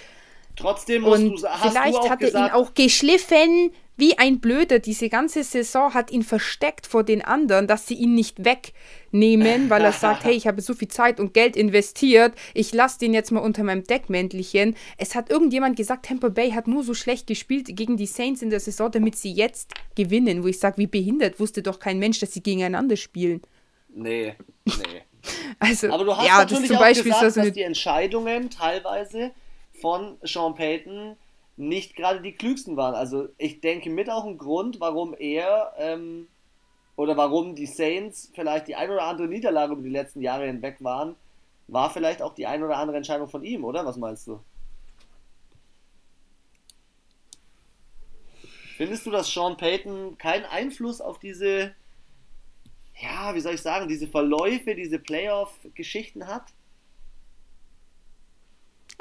Trotzdem musst und du, hast vielleicht du auch hat er ihn auch geschliffen, wie ein Blöder. Diese ganze Saison hat ihn versteckt vor den anderen, dass sie ihn nicht wegnehmen, weil er sagt, hey, ich habe so viel Zeit und Geld investiert, ich lasse den jetzt mal unter meinem Deckmäntelchen. Es hat irgendjemand gesagt, Tampa Bay hat nur so schlecht gespielt gegen die Saints in der Saison, damit sie jetzt gewinnen. Wo ich sage, wie behindert, wusste doch kein Mensch, dass sie gegeneinander spielen. Nee, nee. also, Aber du hast ja, natürlich zum auch Beispiel gesagt, so dass die Entscheidungen teilweise von Sean Payton nicht gerade die klügsten waren. Also ich denke mit auch ein Grund, warum er ähm, oder warum die Saints vielleicht die ein oder andere Niederlage über die letzten Jahre hinweg waren, war vielleicht auch die ein oder andere Entscheidung von ihm, oder? Was meinst du? Findest du, dass Sean Payton keinen Einfluss auf diese, ja, wie soll ich sagen, diese Verläufe, diese Playoff-Geschichten hat?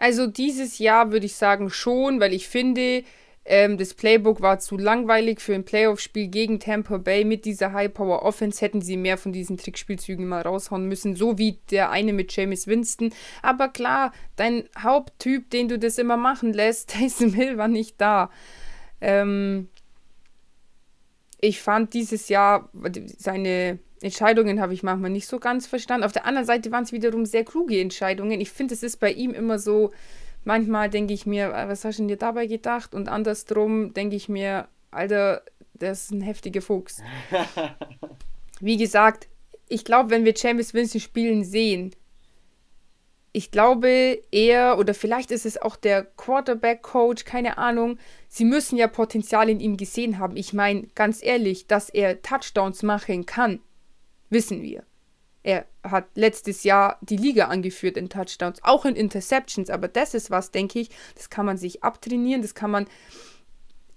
Also dieses Jahr würde ich sagen schon, weil ich finde, ähm, das Playbook war zu langweilig für ein Playoff-Spiel gegen Tampa Bay. Mit dieser High-Power-Offense hätten sie mehr von diesen Trickspielzügen mal raushauen müssen, so wie der eine mit James Winston. Aber klar, dein Haupttyp, den du das immer machen lässt, Taysom Hill war nicht da. Ähm, ich fand dieses Jahr seine Entscheidungen habe ich manchmal nicht so ganz verstanden. Auf der anderen Seite waren es wiederum sehr kluge Entscheidungen. Ich finde, es ist bei ihm immer so, manchmal denke ich mir, äh, was hast du denn dir dabei gedacht? Und andersrum denke ich mir, Alter, der ist ein heftiger Fuchs. Wie gesagt, ich glaube, wenn wir James Winston spielen sehen, ich glaube, er oder vielleicht ist es auch der Quarterback-Coach, keine Ahnung. Sie müssen ja Potenzial in ihm gesehen haben. Ich meine, ganz ehrlich, dass er Touchdowns machen kann, wissen wir. Er hat letztes Jahr die Liga angeführt in Touchdowns, auch in Interceptions, aber das ist was, denke ich, das kann man sich abtrainieren, das kann man.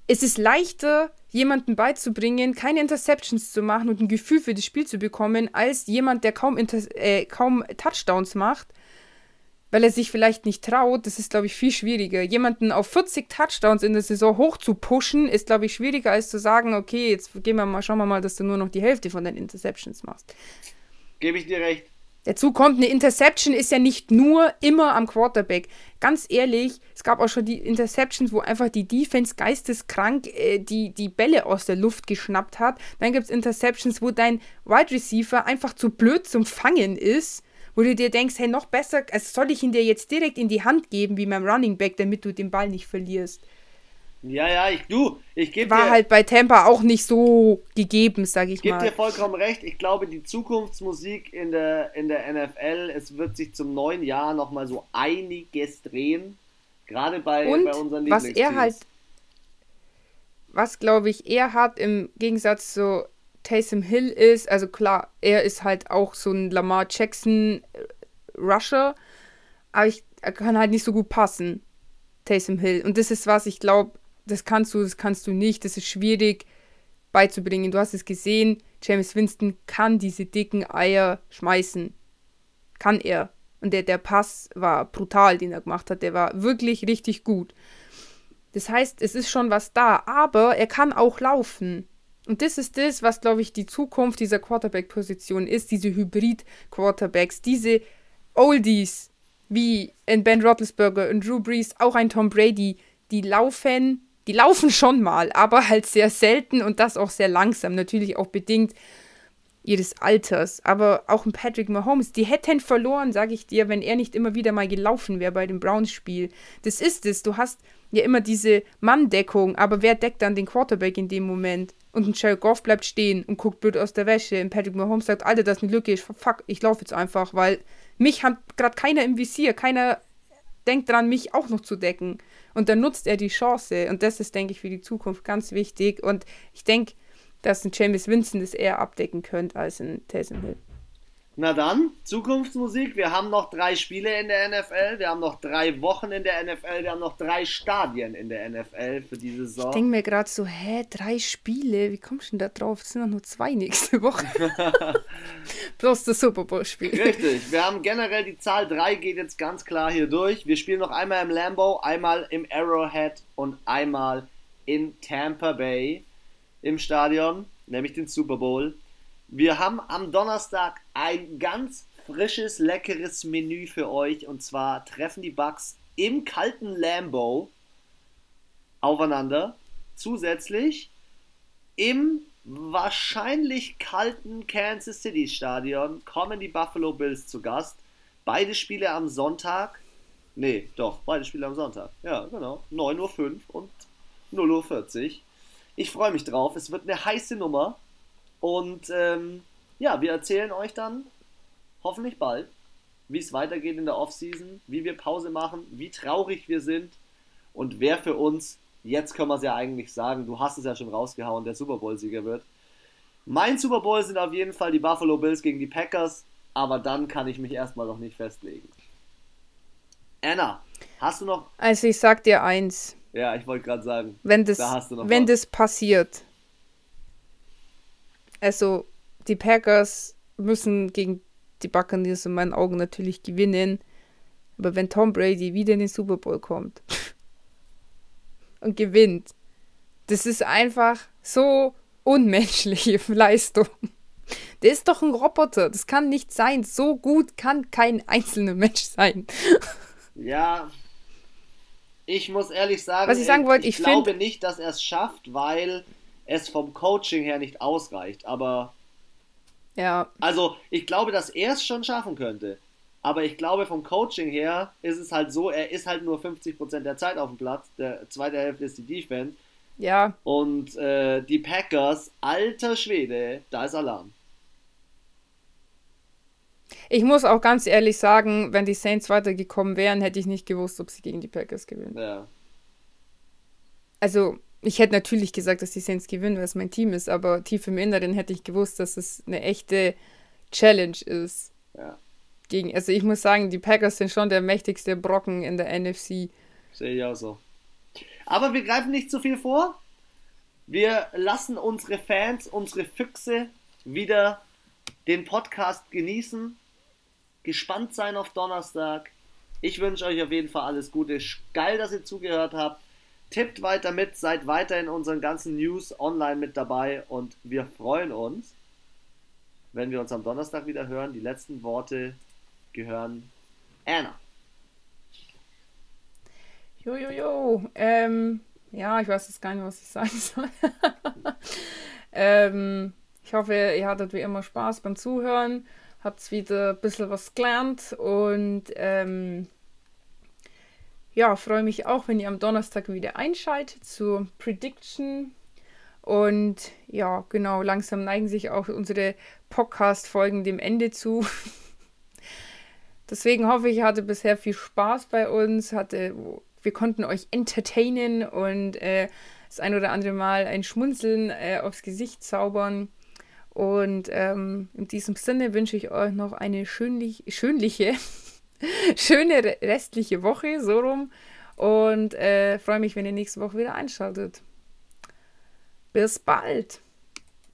Es ist leichter, jemanden beizubringen, keine Interceptions zu machen und ein Gefühl für das Spiel zu bekommen, als jemand, der kaum, Inter äh, kaum Touchdowns macht, weil er sich vielleicht nicht traut. Das ist, glaube ich, viel schwieriger. Jemanden auf 40 Touchdowns in der Saison hoch zu pushen, ist, glaube ich, schwieriger, als zu sagen, okay, jetzt gehen wir mal, schauen wir mal, dass du nur noch die Hälfte von deinen Interceptions machst. Gebe ich dir recht. Dazu kommt, eine Interception ist ja nicht nur immer am Quarterback. Ganz ehrlich, es gab auch schon die Interceptions, wo einfach die Defense geisteskrank äh, die, die Bälle aus der Luft geschnappt hat. Dann gibt es Interceptions, wo dein Wide Receiver einfach zu blöd zum Fangen ist, wo du dir denkst, hey, noch besser, also soll ich ihn dir jetzt direkt in die Hand geben, wie beim Running Back, damit du den Ball nicht verlierst. Ja, ja, ich, du, ich gebe War dir, halt bei Tampa auch nicht so gegeben, sag ich, ich mal. Ich gebe dir vollkommen recht. Ich glaube, die Zukunftsmusik in der, in der NFL, es wird sich zum neuen Jahr nochmal so einiges drehen. Gerade bei, Und bei unseren was er halt, was glaube ich, er hat im Gegensatz zu Taysom Hill ist, also klar, er ist halt auch so ein Lamar Jackson äh, Rusher, aber ich, er kann halt nicht so gut passen, Taysom Hill. Und das ist was, ich glaube, das kannst du, das kannst du nicht. Das ist schwierig beizubringen. Du hast es gesehen, James Winston kann diese dicken Eier schmeißen. Kann er. Und der, der Pass war brutal, den er gemacht hat. Der war wirklich richtig gut. Das heißt, es ist schon was da, aber er kann auch laufen. Und das ist das, was, glaube ich, die Zukunft dieser Quarterback-Position ist, diese Hybrid-Quarterbacks, diese Oldies, wie in Ben Roethlisberger und Drew Brees, auch ein Tom Brady, die laufen die laufen schon mal, aber halt sehr selten und das auch sehr langsam. Natürlich auch bedingt ihres Alters. Aber auch ein Patrick Mahomes, die hätten verloren, sage ich dir, wenn er nicht immer wieder mal gelaufen wäre bei dem Browns-Spiel. Das ist es. Du hast ja immer diese Manndeckung, aber wer deckt dann den Quarterback in dem Moment? Und ein Jared Goff bleibt stehen und guckt blöd aus der Wäsche. Und Patrick Mahomes sagt, Alter, das ist eine Lücke. Ich, fuck, ich laufe jetzt einfach, weil mich hat gerade keiner im Visier. Keiner denkt dran, mich auch noch zu decken. Und dann nutzt er die Chance. Und das ist, denke ich, für die Zukunft ganz wichtig. Und ich denke, dass ein James Winston das eher abdecken könnte als ein Taysom Hill. Na dann, Zukunftsmusik. Wir haben noch drei Spiele in der NFL, wir haben noch drei Wochen in der NFL, wir haben noch drei Stadien in der NFL für diese Saison. Ich denke mir gerade so, hä, drei Spiele? Wie kommst du denn da drauf? Es sind doch nur zwei nächste Woche. Bloß das Super Bowl-Spiel. Richtig, wir haben generell die Zahl 3 geht jetzt ganz klar hier durch. Wir spielen noch einmal im Lambo, einmal im Arrowhead und einmal in Tampa Bay. im Stadion, nämlich den Super Bowl. Wir haben am Donnerstag ein ganz frisches, leckeres Menü für euch. Und zwar treffen die Bucks im kalten Lambo aufeinander. Zusätzlich im wahrscheinlich kalten Kansas City Stadion kommen die Buffalo Bills zu Gast. Beide Spiele am Sonntag. Nee, doch, beide Spiele am Sonntag. Ja, genau. 9.05 Uhr und 0.40 Uhr. Ich freue mich drauf. Es wird eine heiße Nummer. Und ähm, ja, wir erzählen euch dann hoffentlich bald, wie es weitergeht in der Offseason, wie wir Pause machen, wie traurig wir sind und wer für uns, jetzt können wir es ja eigentlich sagen, du hast es ja schon rausgehauen, der Super Bowl-Sieger wird. Mein Super Bowl sind auf jeden Fall die Buffalo Bills gegen die Packers, aber dann kann ich mich erstmal noch nicht festlegen. Anna, hast du noch. Also ich sag dir eins. Ja, ich wollte gerade sagen, wenn das, da wenn was. das passiert. Also, die Packers müssen gegen die Buccaneers in meinen Augen natürlich gewinnen. Aber wenn Tom Brady wieder in den Super Bowl kommt und gewinnt, das ist einfach so unmenschliche Leistung. Der ist doch ein Roboter. Das kann nicht sein. So gut kann kein einzelner Mensch sein. Ja. Ich muss ehrlich sagen, Was ich, sagen wollte, ich, ich glaube nicht, dass er es schafft, weil es vom Coaching her nicht ausreicht. Aber ja. Also, ich glaube, dass er es schon schaffen könnte. Aber ich glaube, vom Coaching her ist es halt so, er ist halt nur 50% der Zeit auf dem Platz. Der zweite Hälfte ist die Defense. Ja. Und äh, die Packers, alter Schwede, da ist Alarm. Ich muss auch ganz ehrlich sagen, wenn die Saints weitergekommen wären, hätte ich nicht gewusst, ob sie gegen die Packers gewinnen. Ja. Also, ich hätte natürlich gesagt, dass die Saints gewinnen, weil es mein Team ist, aber tief im Inneren hätte ich gewusst, dass es eine echte Challenge ist. Ja. Gegen, also ich muss sagen, die Packers sind schon der mächtigste Brocken in der NFC. Sehe ich auch so. Aber wir greifen nicht zu viel vor. Wir lassen unsere Fans, unsere Füchse wieder den Podcast genießen. Gespannt sein auf Donnerstag. Ich wünsche euch auf jeden Fall alles Gute. Geil, dass ihr zugehört habt. Tippt weiter mit, seid weiter in unseren ganzen News online mit dabei und wir freuen uns, wenn wir uns am Donnerstag wieder hören. Die letzten Worte gehören Anna. Jojojo. Jo, jo. Ähm, ja, ich weiß jetzt gar nicht, was ich sagen soll. ähm, ich hoffe, ihr hattet wie immer Spaß beim Zuhören, habt wieder ein bisschen was gelernt und ähm, ja, freue mich auch, wenn ihr am Donnerstag wieder einschaltet zur Prediction. Und ja, genau, langsam neigen sich auch unsere Podcast-Folgen dem Ende zu. Deswegen hoffe ich, ihr hattet bisher viel Spaß bei uns, hatte, wir konnten euch entertainen und äh, das ein oder andere Mal ein Schmunzeln äh, aufs Gesicht zaubern. Und ähm, in diesem Sinne wünsche ich euch noch eine schönlich, schönliche schöne restliche Woche, so rum. Und äh, freue mich, wenn ihr nächste Woche wieder einschaltet. Bis bald.